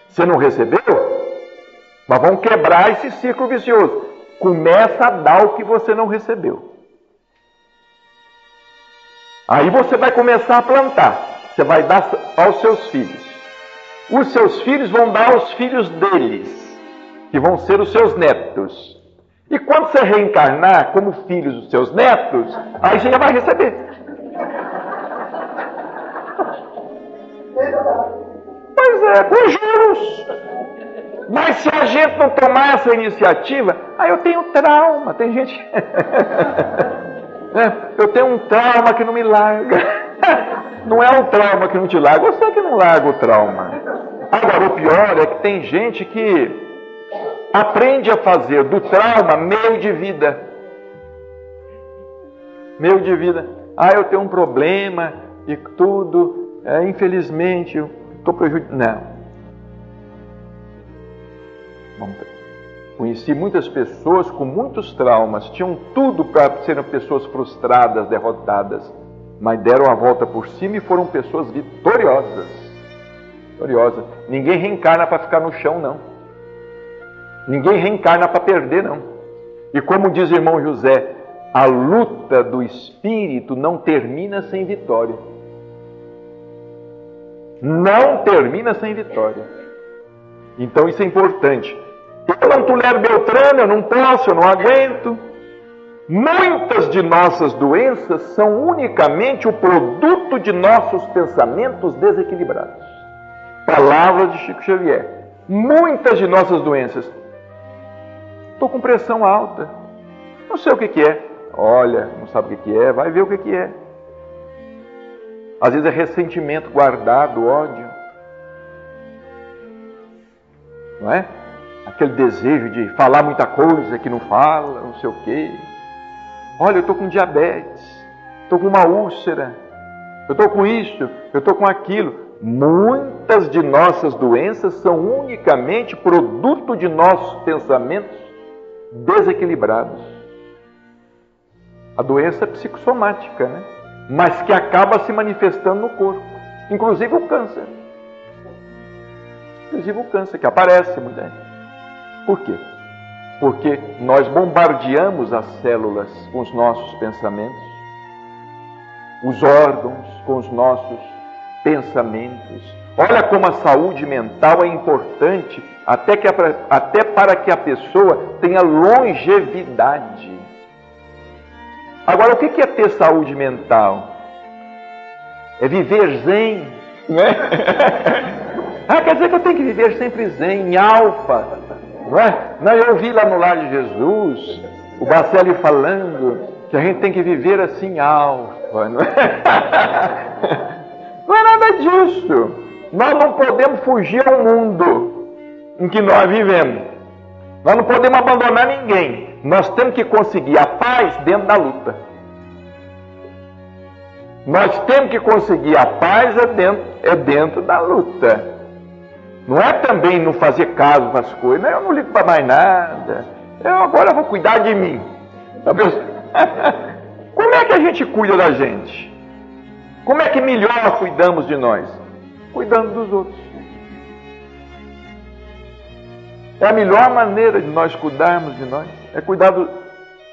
Você não recebeu? Mas vamos quebrar esse ciclo vicioso. Começa a dar o que você não recebeu. Aí você vai começar a plantar. Você vai dar aos seus filhos. Os seus filhos vão dar aos filhos deles, que vão ser os seus netos. E quando você reencarnar como filhos dos seus netos, aí você já vai receber. Pois é, com juros. Mas se a gente não tomar essa iniciativa, aí eu tenho trauma. Tem gente. É, eu tenho um trauma que não me larga. Não é um trauma que não te larga, você que não larga o trauma. Agora, o pior é que tem gente que aprende a fazer do trauma meio de vida. Meio de vida. Ah, eu tenho um problema e tudo, é, infelizmente, eu estou prejudicado. Não. Vamos Conheci muitas pessoas com muitos traumas, tinham tudo para serem pessoas frustradas, derrotadas, mas deram a volta por cima e foram pessoas vitoriosas. Vitoriosas. Ninguém reencarna para ficar no chão, não. Ninguém reencarna para perder, não. E como diz o irmão José, a luta do espírito não termina sem vitória. Não termina sem vitória. Então isso é importante. Eu não tolero Beltrano, eu não posso, eu não aguento. Muitas de nossas doenças são unicamente o produto de nossos pensamentos desequilibrados. Palavras de Chico Xavier. Muitas de nossas doenças. Estou com pressão alta. Não sei o que, que é. Olha, não sabe o que, que é, vai ver o que, que é. Às vezes é ressentimento guardado, ódio. Não é? Aquele desejo de falar muita coisa que não fala, não sei o quê. Olha, eu estou com diabetes, estou com uma úlcera, eu estou com isso, eu estou com aquilo. Muitas de nossas doenças são unicamente produto de nossos pensamentos desequilibrados. A doença é psicossomática, né? Mas que acaba se manifestando no corpo. Inclusive o câncer. Inclusive o câncer que aparece muita Por quê? Porque nós bombardeamos as células com os nossos pensamentos, os órgãos com os nossos pensamentos. Olha como a saúde mental é importante até, que a, até para que a pessoa tenha longevidade. Agora, o que é ter saúde mental? É viver zen, né? ah, quer dizer que eu tenho que viver sempre zen, em alfa, não é? Não, eu ouvi lá no lar de Jesus, o Bacelli falando que a gente tem que viver assim alfa, não é? Não é nada disso. Nós não podemos fugir ao mundo em que nós vivemos. Nós não podemos abandonar ninguém. Nós temos que conseguir a paz dentro da luta. Nós temos que conseguir a paz é dentro, é dentro da luta. Não é também não fazer caso para as coisas. Não, eu não ligo para mais nada. Eu agora vou cuidar de mim. Como é que a gente cuida da gente? Como é que melhor cuidamos de nós? Cuidando dos outros. É a melhor maneira de nós cuidarmos de nós. É cuidar do.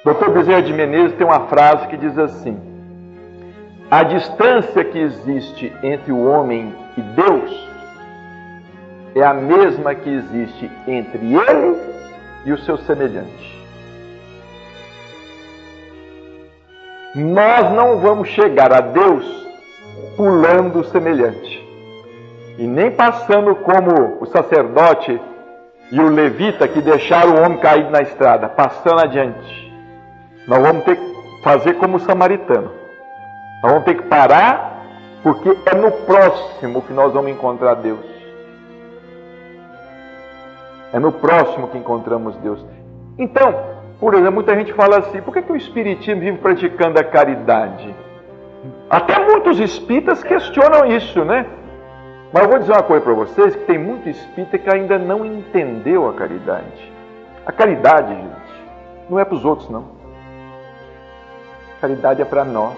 Dr. Bezerra de Menezes tem uma frase que diz assim: A distância que existe entre o homem e Deus é a mesma que existe entre ele e o seu semelhante. Nós não vamos chegar a Deus pulando semelhante. E nem passando como o sacerdote e o levita que deixaram o homem caído na estrada, passando adiante. Nós vamos ter que fazer como o samaritano. Nós vamos ter que parar, porque é no próximo que nós vamos encontrar Deus. É no próximo que encontramos Deus. Então, por exemplo, muita gente fala assim: por que, que o Espiritismo vive praticando a caridade? Até muitos espíritas questionam isso, né? Mas eu vou dizer uma coisa para vocês: que tem muito espírita que ainda não entendeu a caridade. A caridade, gente, não é para os outros, não. A caridade é para nós.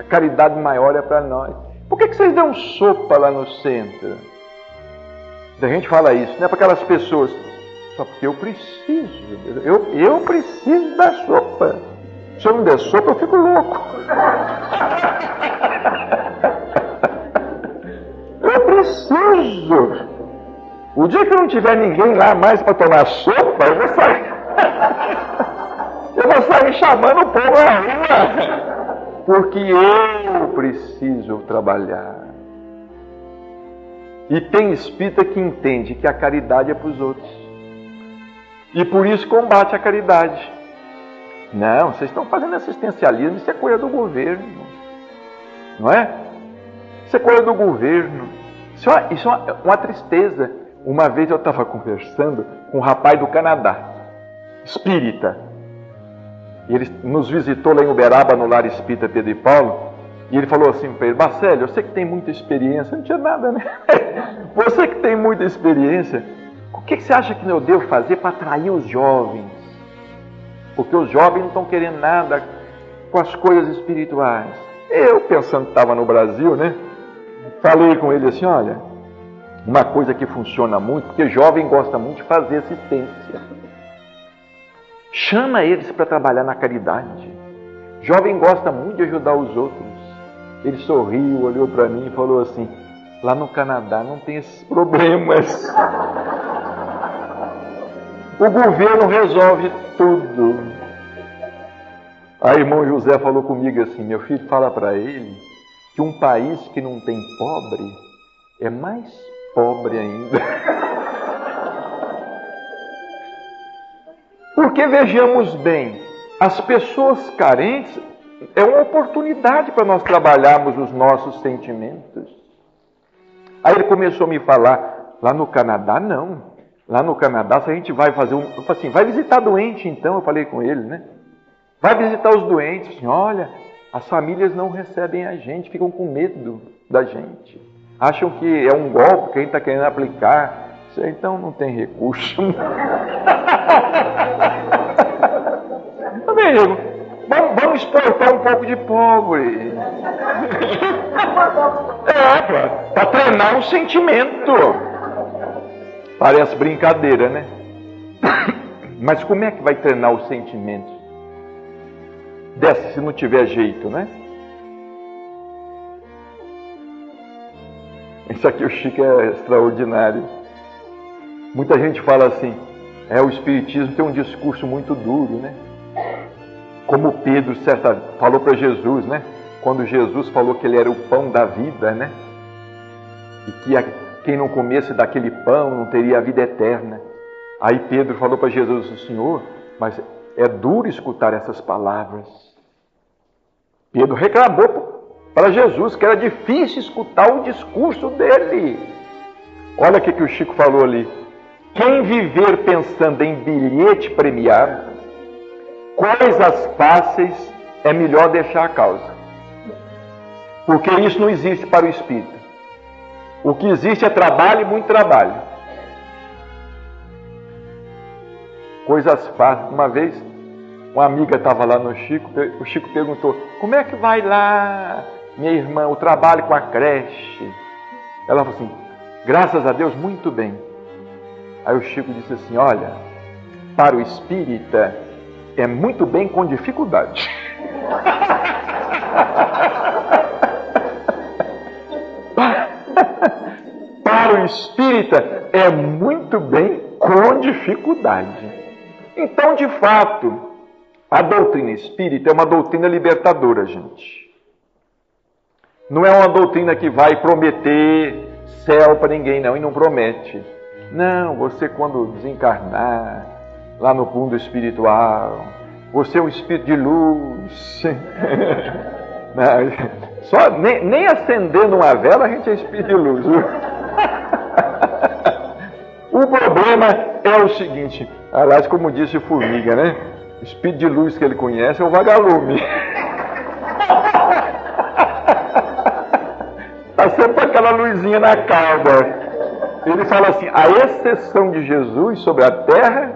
A caridade maior é para nós. Por que, que vocês dão sopa lá no centro? A gente fala isso, né? Para aquelas pessoas só porque eu preciso. Eu, eu preciso da sopa. Se eu não der sopa, eu fico louco. Eu preciso. O dia que não tiver ninguém lá mais para tomar sopa, eu vou sair. Eu vou sair chamando o povo na rua. Porque eu preciso trabalhar. E tem espírita que entende que a caridade é para os outros. E por isso combate a caridade. Não, vocês estão fazendo assistencialismo, isso é coisa do governo. Não é? Isso é coisa do governo. Isso é, isso é uma, uma tristeza. Uma vez eu estava conversando com um rapaz do Canadá, espírita. E ele nos visitou lá em Uberaba, no lar espírita Pedro e Paulo. E ele falou assim para ele: Marcelo, sei que tem muita experiência. Não tinha nada, né? Você que tem muita experiência que, que você acha que eu devo fazer para atrair os jovens? Porque os jovens não estão querendo nada com as coisas espirituais. Eu, pensando que estava no Brasil, né? Falei com ele assim: olha, uma coisa que funciona muito, porque jovem gosta muito de fazer assistência. Chama eles para trabalhar na caridade. Jovem gosta muito de ajudar os outros. Ele sorriu, olhou para mim e falou assim: lá no Canadá não tem esses problemas. O governo resolve tudo. Aí irmão José falou comigo assim: meu filho, fala para ele que um país que não tem pobre é mais pobre ainda. Porque vejamos bem, as pessoas carentes é uma oportunidade para nós trabalharmos os nossos sentimentos. Aí ele começou a me falar, lá no Canadá não. Lá no Canadá, se a gente vai fazer um. Eu falei assim, vai visitar doente então, eu falei com ele, né? Vai visitar os doentes. Assim, olha, as famílias não recebem a gente, ficam com medo da gente. Acham que é um golpe que a gente está querendo aplicar. Então não tem recurso. Amigo, vamos, vamos exportar um pouco de pobre. É, para treinar um sentimento. Parece brincadeira, né? Mas como é que vai treinar os sentimentos? Dessa, se não tiver jeito, né? Isso aqui o Chico é extraordinário. Muita gente fala assim, é o Espiritismo tem um discurso muito duro, né? Como Pedro certa, falou para Jesus, né? Quando Jesus falou que ele era o pão da vida, né? E que a, quem não comesse daquele pão não teria a vida eterna. Aí Pedro falou para Jesus, Senhor, mas é duro escutar essas palavras. Pedro reclamou para Jesus que era difícil escutar o discurso dele. Olha o que, que o Chico falou ali. Quem viver pensando em bilhete premiado, coisas fáceis é melhor deixar a causa. Porque isso não existe para o espírito. O que existe é trabalho e muito trabalho. Coisas fáceis. Uma vez, uma amiga estava lá no Chico, o Chico perguntou: Como é que vai lá, minha irmã, o trabalho com a creche? Ela falou assim: Graças a Deus, muito bem. Aí o Chico disse assim: Olha, para o espírita é muito bem com dificuldade. para o espírita é muito bem com dificuldade. Então, de fato, a doutrina espírita é uma doutrina libertadora, gente. Não é uma doutrina que vai prometer céu para ninguém, não, e não promete. Não, você quando desencarnar lá no fundo espiritual, você é um espírito de luz. Não, só, nem, nem acendendo uma vela a gente é espírito de luz. O problema é o seguinte, aliás, como disse Formiga, né? O espírito de luz que ele conhece é o vagalume. Está sempre aquela luzinha na cauda. Ele fala assim: a exceção de Jesus sobre a terra,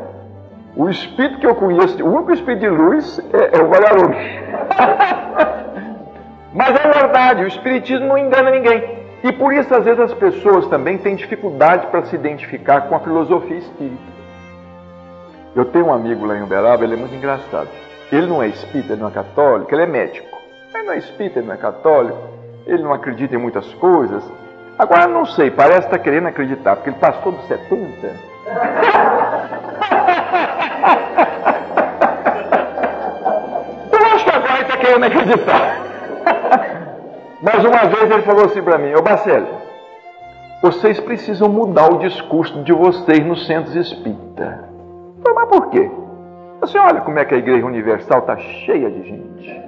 o espírito que eu conheço, o único espírito de luz é, é o vagalume. Mas é verdade, o espiritismo não engana ninguém. E por isso, às vezes, as pessoas também têm dificuldade para se identificar com a filosofia espírita. Eu tenho um amigo lá em Uberaba, ele é muito engraçado. Ele não é espírita, ele não é católico, ele é médico. Ele não é espírita, ele não é católico, ele não acredita em muitas coisas, Agora não sei, parece estar tá querendo acreditar, porque ele passou dos 70. Eu acho que agora ele está querendo acreditar. Mas uma vez ele falou assim para mim, ô Bacelli, vocês precisam mudar o discurso de vocês nos centros espírita. Falei, mas por quê? Você olha como é que a Igreja Universal está cheia de gente.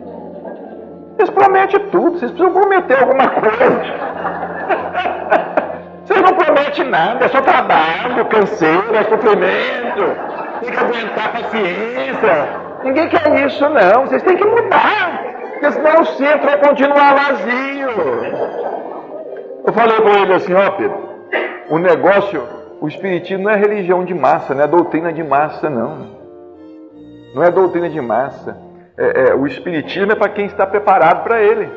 Eles prometem tudo, vocês precisam prometer alguma coisa. Vocês não prometem nada, é só trabalho, canseira, sofrimento, tem que aguentar paciência. Ninguém quer isso, não. Vocês têm que mudar, porque senão o centro vai continuar vazio. Eu falei para ele assim: ó, Pedro, o negócio, o Espiritismo não é religião de massa, não é doutrina de massa, não. Não é doutrina de massa. É, é, o Espiritismo é para quem está preparado para ele,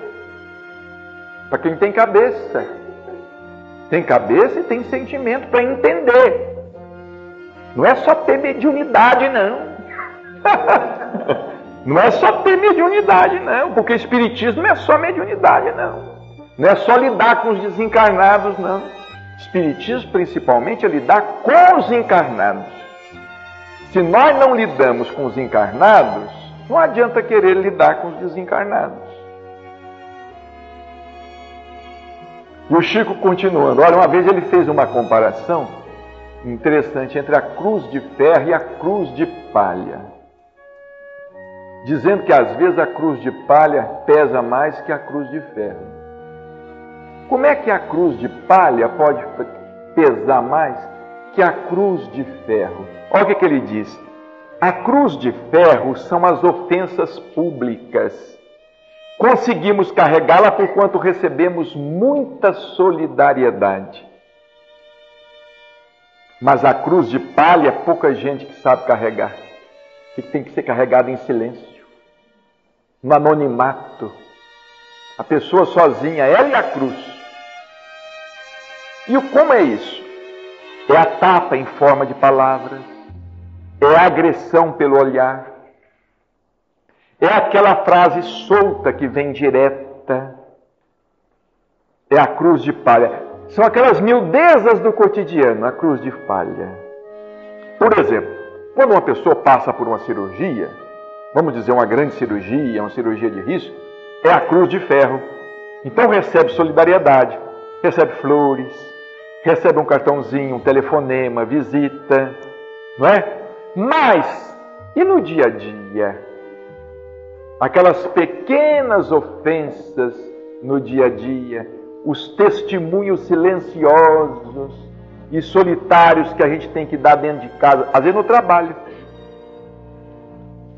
para quem tem cabeça. Tem cabeça e tem sentimento para entender. Não é só ter mediunidade, não. não é só ter mediunidade, não. Porque espiritismo não é só mediunidade, não. Não é só lidar com os desencarnados, não. Espiritismo, principalmente, é lidar com os encarnados. Se nós não lidamos com os encarnados, não adianta querer lidar com os desencarnados. E o Chico continuando, olha, uma vez ele fez uma comparação interessante entre a cruz de ferro e a cruz de palha. Dizendo que às vezes a cruz de palha pesa mais que a cruz de ferro. Como é que a cruz de palha pode pesar mais que a cruz de ferro? Olha o que, que ele diz. A cruz de ferro são as ofensas públicas Conseguimos carregá-la por quanto recebemos muita solidariedade. Mas a cruz de palha, pouca gente que sabe carregar. E tem que ser carregada em silêncio. no anonimato. A pessoa sozinha, ela e a cruz. E como é isso? É a tapa em forma de palavras, é a agressão pelo olhar, é aquela frase solta que vem direta, é a cruz de palha. São aquelas miudezas do cotidiano, a cruz de palha. Por exemplo, quando uma pessoa passa por uma cirurgia, vamos dizer uma grande cirurgia, uma cirurgia de risco, é a cruz de ferro. Então recebe solidariedade, recebe flores, recebe um cartãozinho, um telefonema, visita, não é? Mas, e no dia a dia? Aquelas pequenas ofensas no dia a dia, os testemunhos silenciosos e solitários que a gente tem que dar dentro de casa, às vezes no trabalho.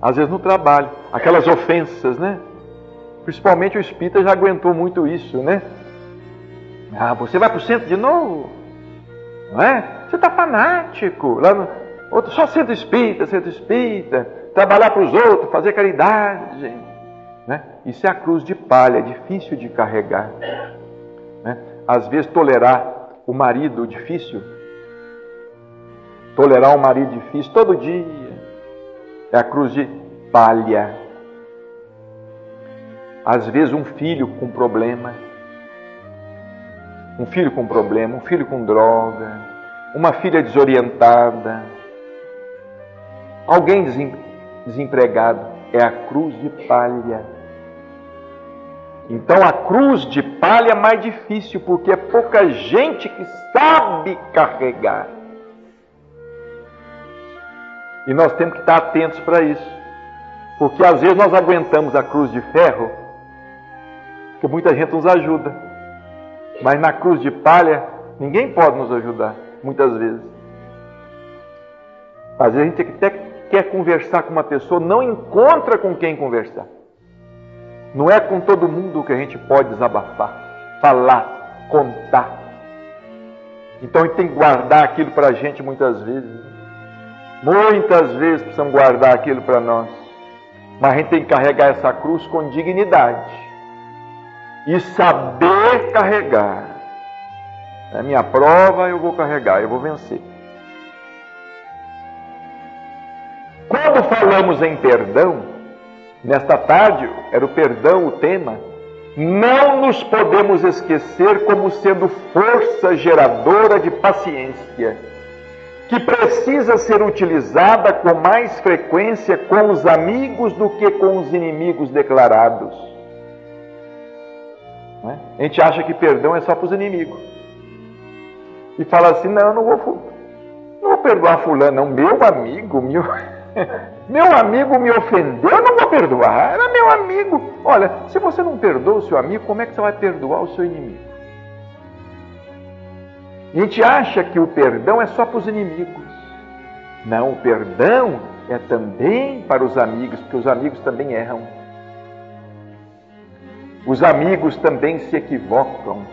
Às vezes no trabalho, aquelas ofensas, né? Principalmente o espírita já aguentou muito isso, né? Ah, você vai para o centro de novo? Não é? Você está fanático. Lá no, outro, só centro espírita, centro espírita. Trabalhar para os outros, fazer caridade. Né? Isso é a cruz de palha, é difícil de carregar. Né? Às vezes, tolerar o marido difícil, tolerar um marido difícil todo dia, é a cruz de palha. Às vezes, um filho com problema, um filho com problema, um filho com droga, uma filha desorientada, alguém desempregado, é a cruz de palha. Então a cruz de palha é mais difícil, porque é pouca gente que sabe carregar. E nós temos que estar atentos para isso. Porque às vezes nós aguentamos a cruz de ferro, porque muita gente nos ajuda. Mas na cruz de palha, ninguém pode nos ajudar, muitas vezes. Às vezes a gente até quer conversar com uma pessoa, não encontra com quem conversar. Não é com todo mundo que a gente pode desabafar, falar, contar. Então a gente tem que guardar aquilo para a gente muitas vezes. Muitas vezes precisamos guardar aquilo para nós. Mas a gente tem que carregar essa cruz com dignidade e saber carregar. É minha prova, eu vou carregar, eu vou vencer. Falamos em perdão, nesta tarde era o perdão o tema, não nos podemos esquecer como sendo força geradora de paciência, que precisa ser utilizada com mais frequência com os amigos do que com os inimigos declarados. Né? A gente acha que perdão é só para os inimigos. E fala assim: não, não vou, não vou perdoar Fulano, não. Meu amigo, meu, meu amigo me ofendeu, eu não vou perdoar. Era meu amigo. Olha, se você não perdoa o seu amigo, como é que você vai perdoar o seu inimigo? A gente acha que o perdão é só para os inimigos. Não, o perdão é também para os amigos, porque os amigos também erram. Os amigos também se equivocam.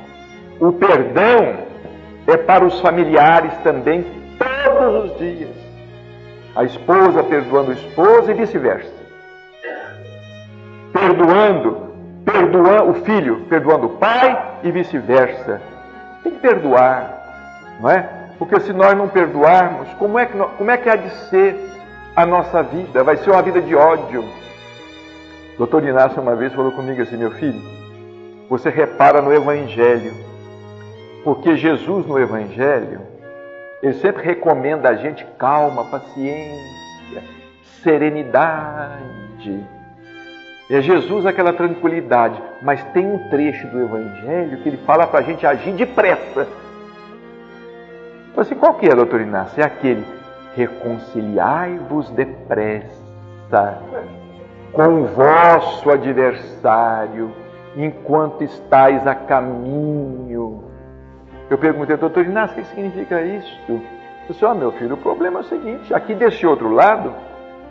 O perdão é para os familiares também todos os dias. A esposa perdoando o esposo e vice-versa. Perdoando, perdoando o filho, perdoando o pai e vice-versa. Tem que perdoar, não é? Porque se nós não perdoarmos, como é que, como é que há de ser a nossa vida? Vai ser uma vida de ódio Doutor Inácio uma vez falou comigo assim, meu filho, você repara no Evangelho, porque Jesus no Evangelho, ele sempre recomenda a gente calma, paciência, serenidade. É Jesus aquela tranquilidade, mas tem um trecho do Evangelho que ele fala para a gente agir depressa. Então, assim, qual que é, doutor Inácio? É aquele reconciliai-vos depressa com o vosso adversário enquanto estáis a caminho. Eu perguntei, doutor Inácio, o que significa isto? Eu disse, ó oh, meu filho, o problema é o seguinte, aqui desse outro lado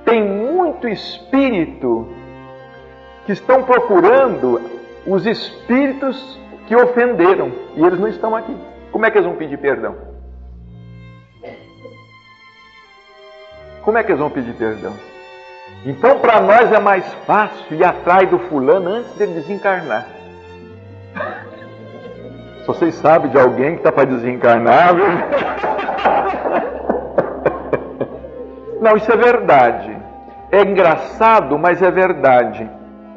tem muito espírito que estão procurando os espíritos que ofenderam e eles não estão aqui. Como é que eles vão pedir perdão? Como é que eles vão pedir perdão? Então, para nós é mais fácil ir atrás do fulano antes dele desencarnar. Se vocês sabem de alguém que está para desencarnar, viu? Não, isso é verdade. É engraçado, mas é verdade.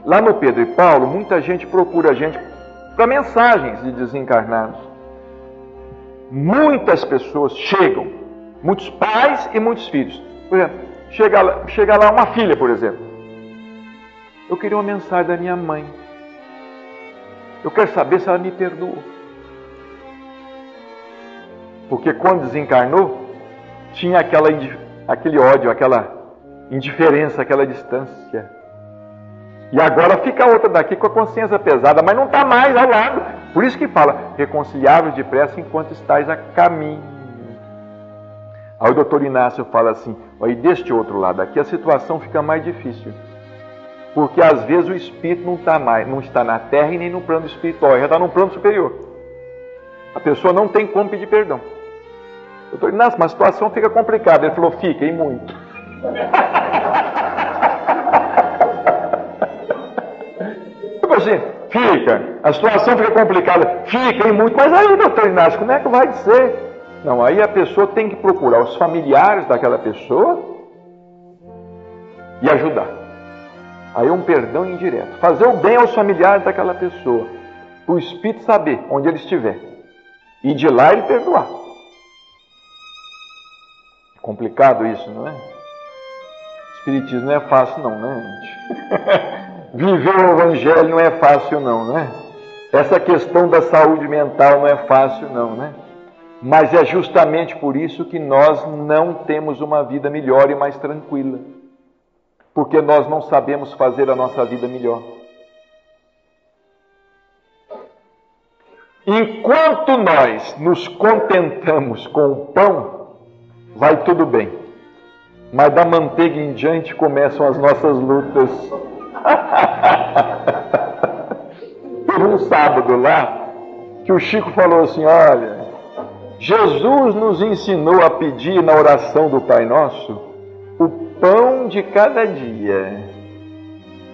Lá no Pedro e Paulo, muita gente procura a gente para mensagens de desencarnados. Muitas pessoas chegam, muitos pais e muitos filhos. Por exemplo, chega lá, chega lá uma filha, por exemplo. Eu queria uma mensagem da minha mãe. Eu quero saber se ela me perdoou. Porque quando desencarnou, tinha aquela, aquele ódio, aquela indiferença, aquela distância. E agora fica outra daqui com a consciência pesada, mas não está mais ao lado. Por isso que fala, reconciliáveis depressa enquanto estáis a caminho. Aí o doutor Inácio fala assim, aí deste outro lado aqui a situação fica mais difícil. Porque às vezes o espírito não está mais, não está na terra e nem no plano espiritual, já está no plano superior. A pessoa não tem como pedir perdão. Doutor Inácio, mas a situação fica complicada. Ele falou, fica, e muito. tipo assim, fica, a situação fica complicada, fica e muito, mas aí, doutor Inácio, como é que vai ser? Não, aí a pessoa tem que procurar os familiares daquela pessoa e ajudar. Aí é um perdão indireto. Fazer o bem aos familiares daquela pessoa. Para o Espírito saber onde ele estiver. E de lá ele perdoar. Complicado isso, não é? Espiritismo não é fácil, não, né, gente? Viver o Evangelho não é fácil, não, né? Essa questão da saúde mental não é fácil, não, né? Mas é justamente por isso que nós não temos uma vida melhor e mais tranquila. Porque nós não sabemos fazer a nossa vida melhor. Enquanto nós nos contentamos com o pão, vai tudo bem. Mas da manteiga em diante começam as nossas lutas. Teve um sábado lá que o Chico falou assim: Olha, Jesus nos ensinou a pedir na oração do Pai Nosso o pão de cada dia.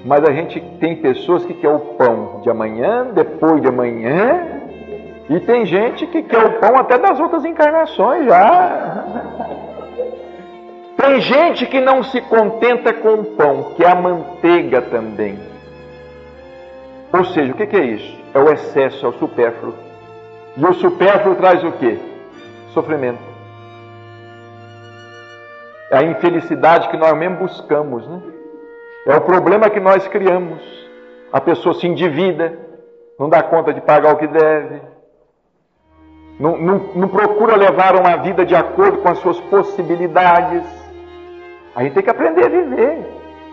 Mas a gente tem pessoas que quer o pão de amanhã, depois de amanhã, e tem gente que quer o pão até das outras encarnações já. Tem gente que não se contenta com o pão, que é a manteiga também. Ou seja, o que é isso? É o excesso, é o supérfluo. E o supérfluo traz o quê? sofrimento. É a infelicidade que nós mesmo buscamos, né? É o problema que nós criamos. A pessoa se endivida, não dá conta de pagar o que deve, não, não, não procura levar uma vida de acordo com as suas possibilidades. A gente tem que aprender a viver.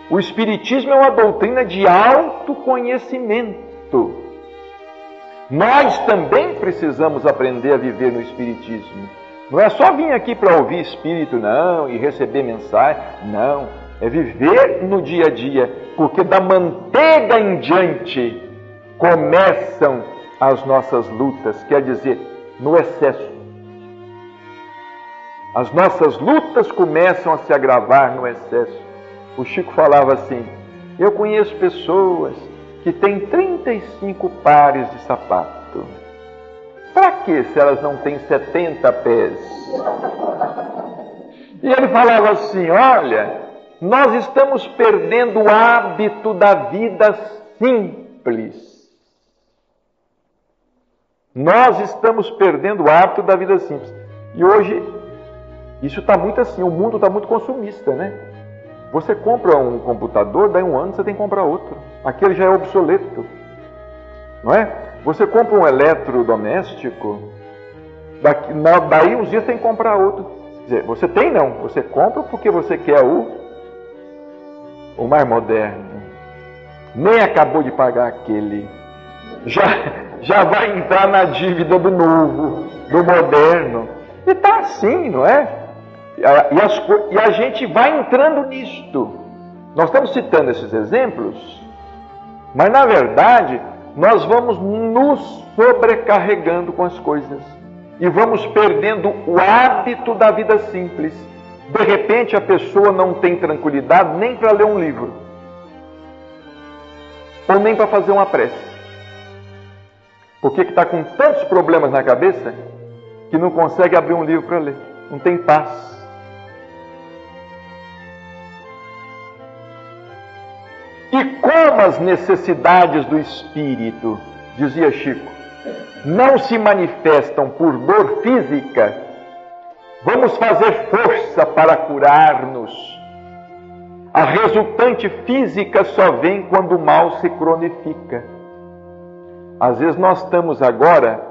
O Espiritismo é uma doutrina de autoconhecimento. Nós também precisamos aprender a viver no Espiritismo. Não é só vir aqui para ouvir Espírito, não, e receber mensagem. Não. É viver no dia a dia, porque da manteiga em diante começam as nossas lutas, quer dizer, no excesso. As nossas lutas começam a se agravar no excesso. O Chico falava assim: Eu conheço pessoas que tem 35 pares de sapato. Para que se elas não têm 70 pés? E ele falava assim: Olha, nós estamos perdendo o hábito da vida simples. Nós estamos perdendo o hábito da vida simples. E hoje, isso está muito assim, o mundo está muito consumista, né? Você compra um computador, daí um ano você tem que comprar outro. Aquele já é obsoleto. Não é? Você compra um eletrodoméstico, daqui, daí uns dias tem que comprar outro. Quer dizer, você tem não, você compra porque você quer o, o mais moderno. Nem acabou de pagar aquele. Já, já vai entrar na dívida do novo, do moderno. E está assim, não é? E a, e a gente vai entrando nisto. Nós estamos citando esses exemplos, mas na verdade nós vamos nos sobrecarregando com as coisas e vamos perdendo o hábito da vida simples, De repente a pessoa não tem tranquilidade nem para ler um livro, ou nem para fazer uma prece. Porque está com tantos problemas na cabeça que não consegue abrir um livro para ler, não tem paz. E como as necessidades do espírito, dizia Chico, não se manifestam por dor física, vamos fazer força para curar-nos. A resultante física só vem quando o mal se cronifica. Às vezes nós estamos agora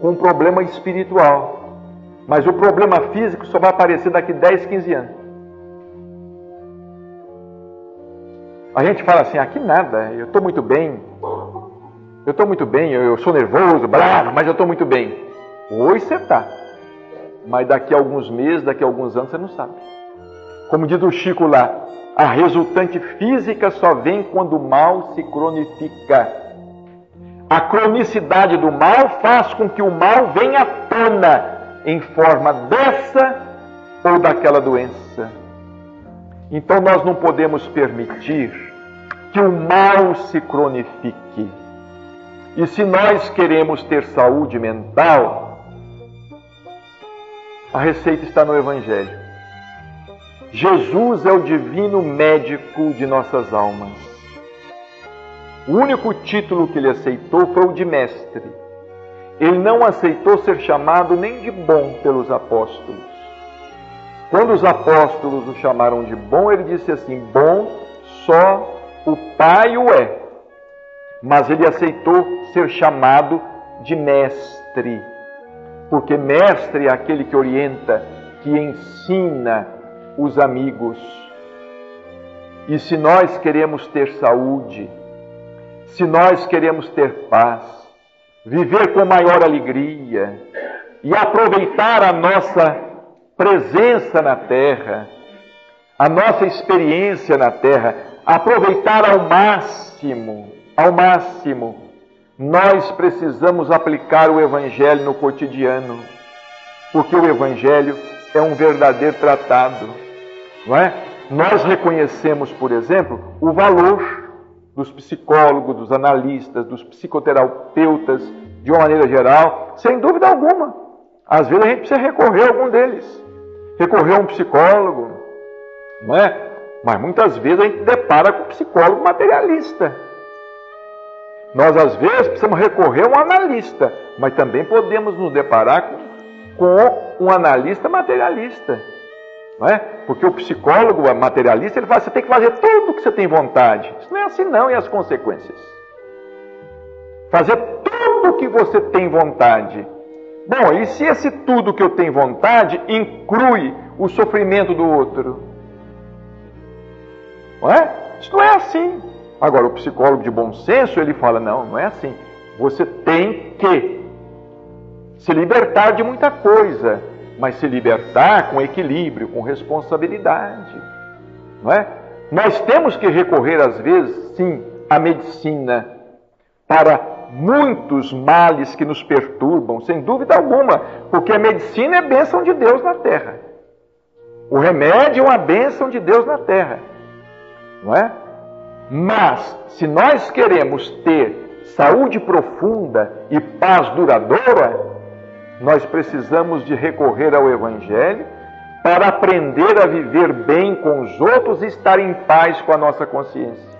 com um problema espiritual, mas o problema físico só vai aparecer daqui 10, 15 anos. A gente fala assim, aqui nada, eu estou muito bem, eu estou muito bem, eu, sou nervoso, bravo, mas eu estou muito bem. Hoje você está, mas daqui a alguns meses, daqui a alguns anos você não sabe. Como diz o Chico lá, a resultante física só vem quando o mal se cronifica. A cronicidade do mal faz com que o mal venha à tona em forma dessa ou daquela doença. Então nós não podemos permitir que o mal se cronifique. E se nós queremos ter saúde mental, a receita está no Evangelho. Jesus é o divino médico de nossas almas. O único título que ele aceitou foi o de mestre. Ele não aceitou ser chamado nem de bom pelos apóstolos. Quando os apóstolos o chamaram de bom, ele disse assim: Bom só o Pai o é. Mas ele aceitou ser chamado de mestre, porque mestre é aquele que orienta, que ensina os amigos. E se nós queremos ter saúde, se nós queremos ter paz, viver com maior alegria e aproveitar a nossa presença na terra, a nossa experiência na terra, aproveitar ao máximo, ao máximo, nós precisamos aplicar o Evangelho no cotidiano, porque o Evangelho é um verdadeiro tratado, não é? Nós reconhecemos, por exemplo, o valor dos psicólogos, dos analistas, dos psicoterapeutas, de uma maneira geral, sem dúvida alguma. Às vezes a gente precisa recorrer a algum deles recorrer a um psicólogo, não é? Mas muitas vezes a gente depara com um psicólogo materialista. Nós, às vezes, precisamos recorrer a um analista, mas também podemos nos deparar com, com um analista materialista. Não é? Porque o psicólogo materialista, ele fala, você tem que fazer tudo o que você tem vontade. Isso não é assim não, e as consequências? Fazer tudo o que você tem vontade Bom, e se esse tudo que eu tenho vontade inclui o sofrimento do outro? Não é? Isso não é assim. Agora, o psicólogo de bom senso, ele fala: não, não é assim. Você tem que se libertar de muita coisa, mas se libertar com equilíbrio, com responsabilidade. Não é? Nós temos que recorrer, às vezes, sim, à medicina para muitos males que nos perturbam, sem dúvida alguma, porque a medicina é bênção de Deus na terra. O remédio é uma bênção de Deus na terra, não é? Mas, se nós queremos ter saúde profunda e paz duradoura, nós precisamos de recorrer ao Evangelho para aprender a viver bem com os outros e estar em paz com a nossa consciência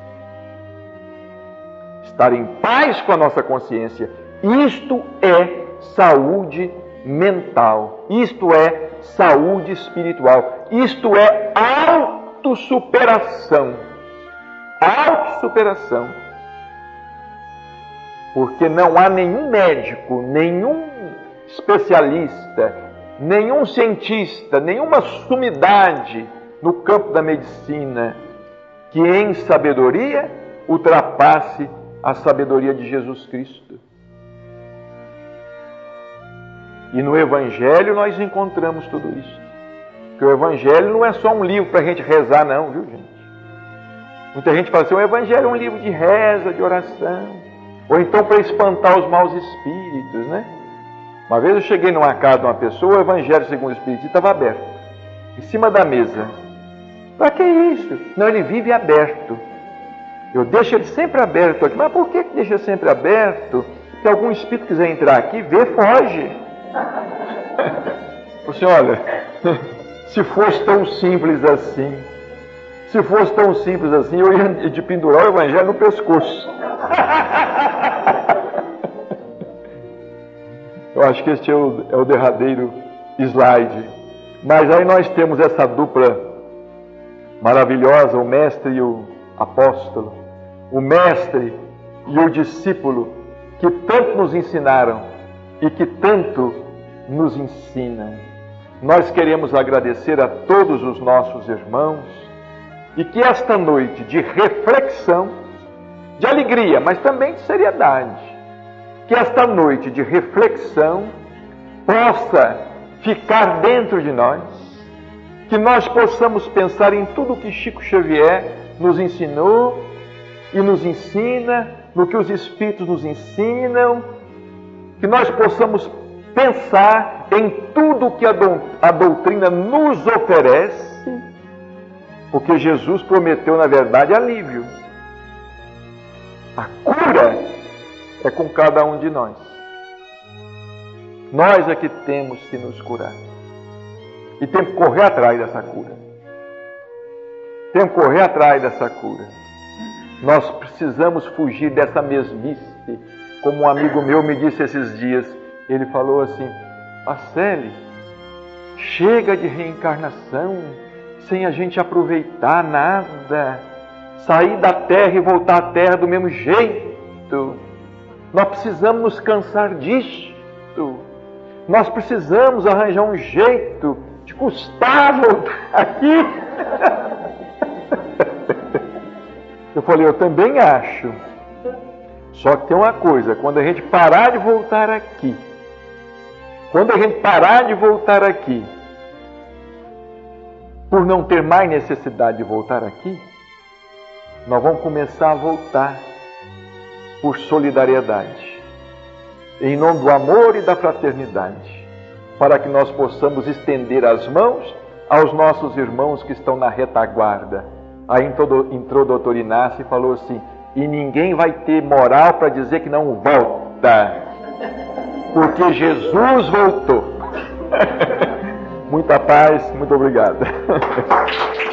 estar em paz com a nossa consciência. Isto é saúde mental, isto é saúde espiritual, isto é autossuperação. Autossuperação. Porque não há nenhum médico, nenhum especialista, nenhum cientista, nenhuma sumidade no campo da medicina que em sabedoria ultrapasse a sabedoria de Jesus Cristo. E no Evangelho nós encontramos tudo isso. Porque o Evangelho não é só um livro para a gente rezar, não, viu, gente? Muita gente fala assim: o Evangelho é um livro de reza, de oração. Ou então para espantar os maus espíritos, né? Uma vez eu cheguei numa casa de uma pessoa, o Evangelho segundo o Espiritismo estava aberto. em cima da mesa. Para que isso? Não, ele vive aberto. Eu deixo ele sempre aberto aqui. Mas por que deixa sempre aberto? Se algum espírito quiser entrar aqui, vê, foge. Você olha, se fosse tão simples assim, se fosse tão simples assim, eu ia de pendurar o evangelho no pescoço. Eu acho que este é o, é o derradeiro slide. Mas aí nós temos essa dupla maravilhosa, o mestre e o apóstolo, o mestre e o discípulo, que tanto nos ensinaram e que tanto nos ensinam. Nós queremos agradecer a todos os nossos irmãos e que esta noite de reflexão, de alegria, mas também de seriedade, que esta noite de reflexão possa ficar dentro de nós, que nós possamos pensar em tudo que Chico Xavier nos ensinou e nos ensina, no que os Espíritos nos ensinam, que nós possamos pensar em tudo que a doutrina nos oferece, porque Jesus prometeu, na verdade, alívio. A cura é com cada um de nós. Nós é que temos que nos curar. E temos que correr atrás dessa cura. Temos que correr atrás dessa cura. Nós precisamos fugir dessa mesmice. Como um amigo meu me disse esses dias, ele falou assim: Marcele, chega de reencarnação sem a gente aproveitar nada, sair da terra e voltar à terra do mesmo jeito. Nós precisamos nos cansar disto. Nós precisamos arranjar um jeito de custar voltar aqui. Eu falei, eu também acho. Só que tem uma coisa, quando a gente parar de voltar aqui, quando a gente parar de voltar aqui, por não ter mais necessidade de voltar aqui, nós vamos começar a voltar por solidariedade, em nome do amor e da fraternidade, para que nós possamos estender as mãos aos nossos irmãos que estão na retaguarda. Aí entrou o doutor Inácio e falou assim: e ninguém vai ter moral para dizer que não volta, porque Jesus voltou. Muita paz, muito obrigado.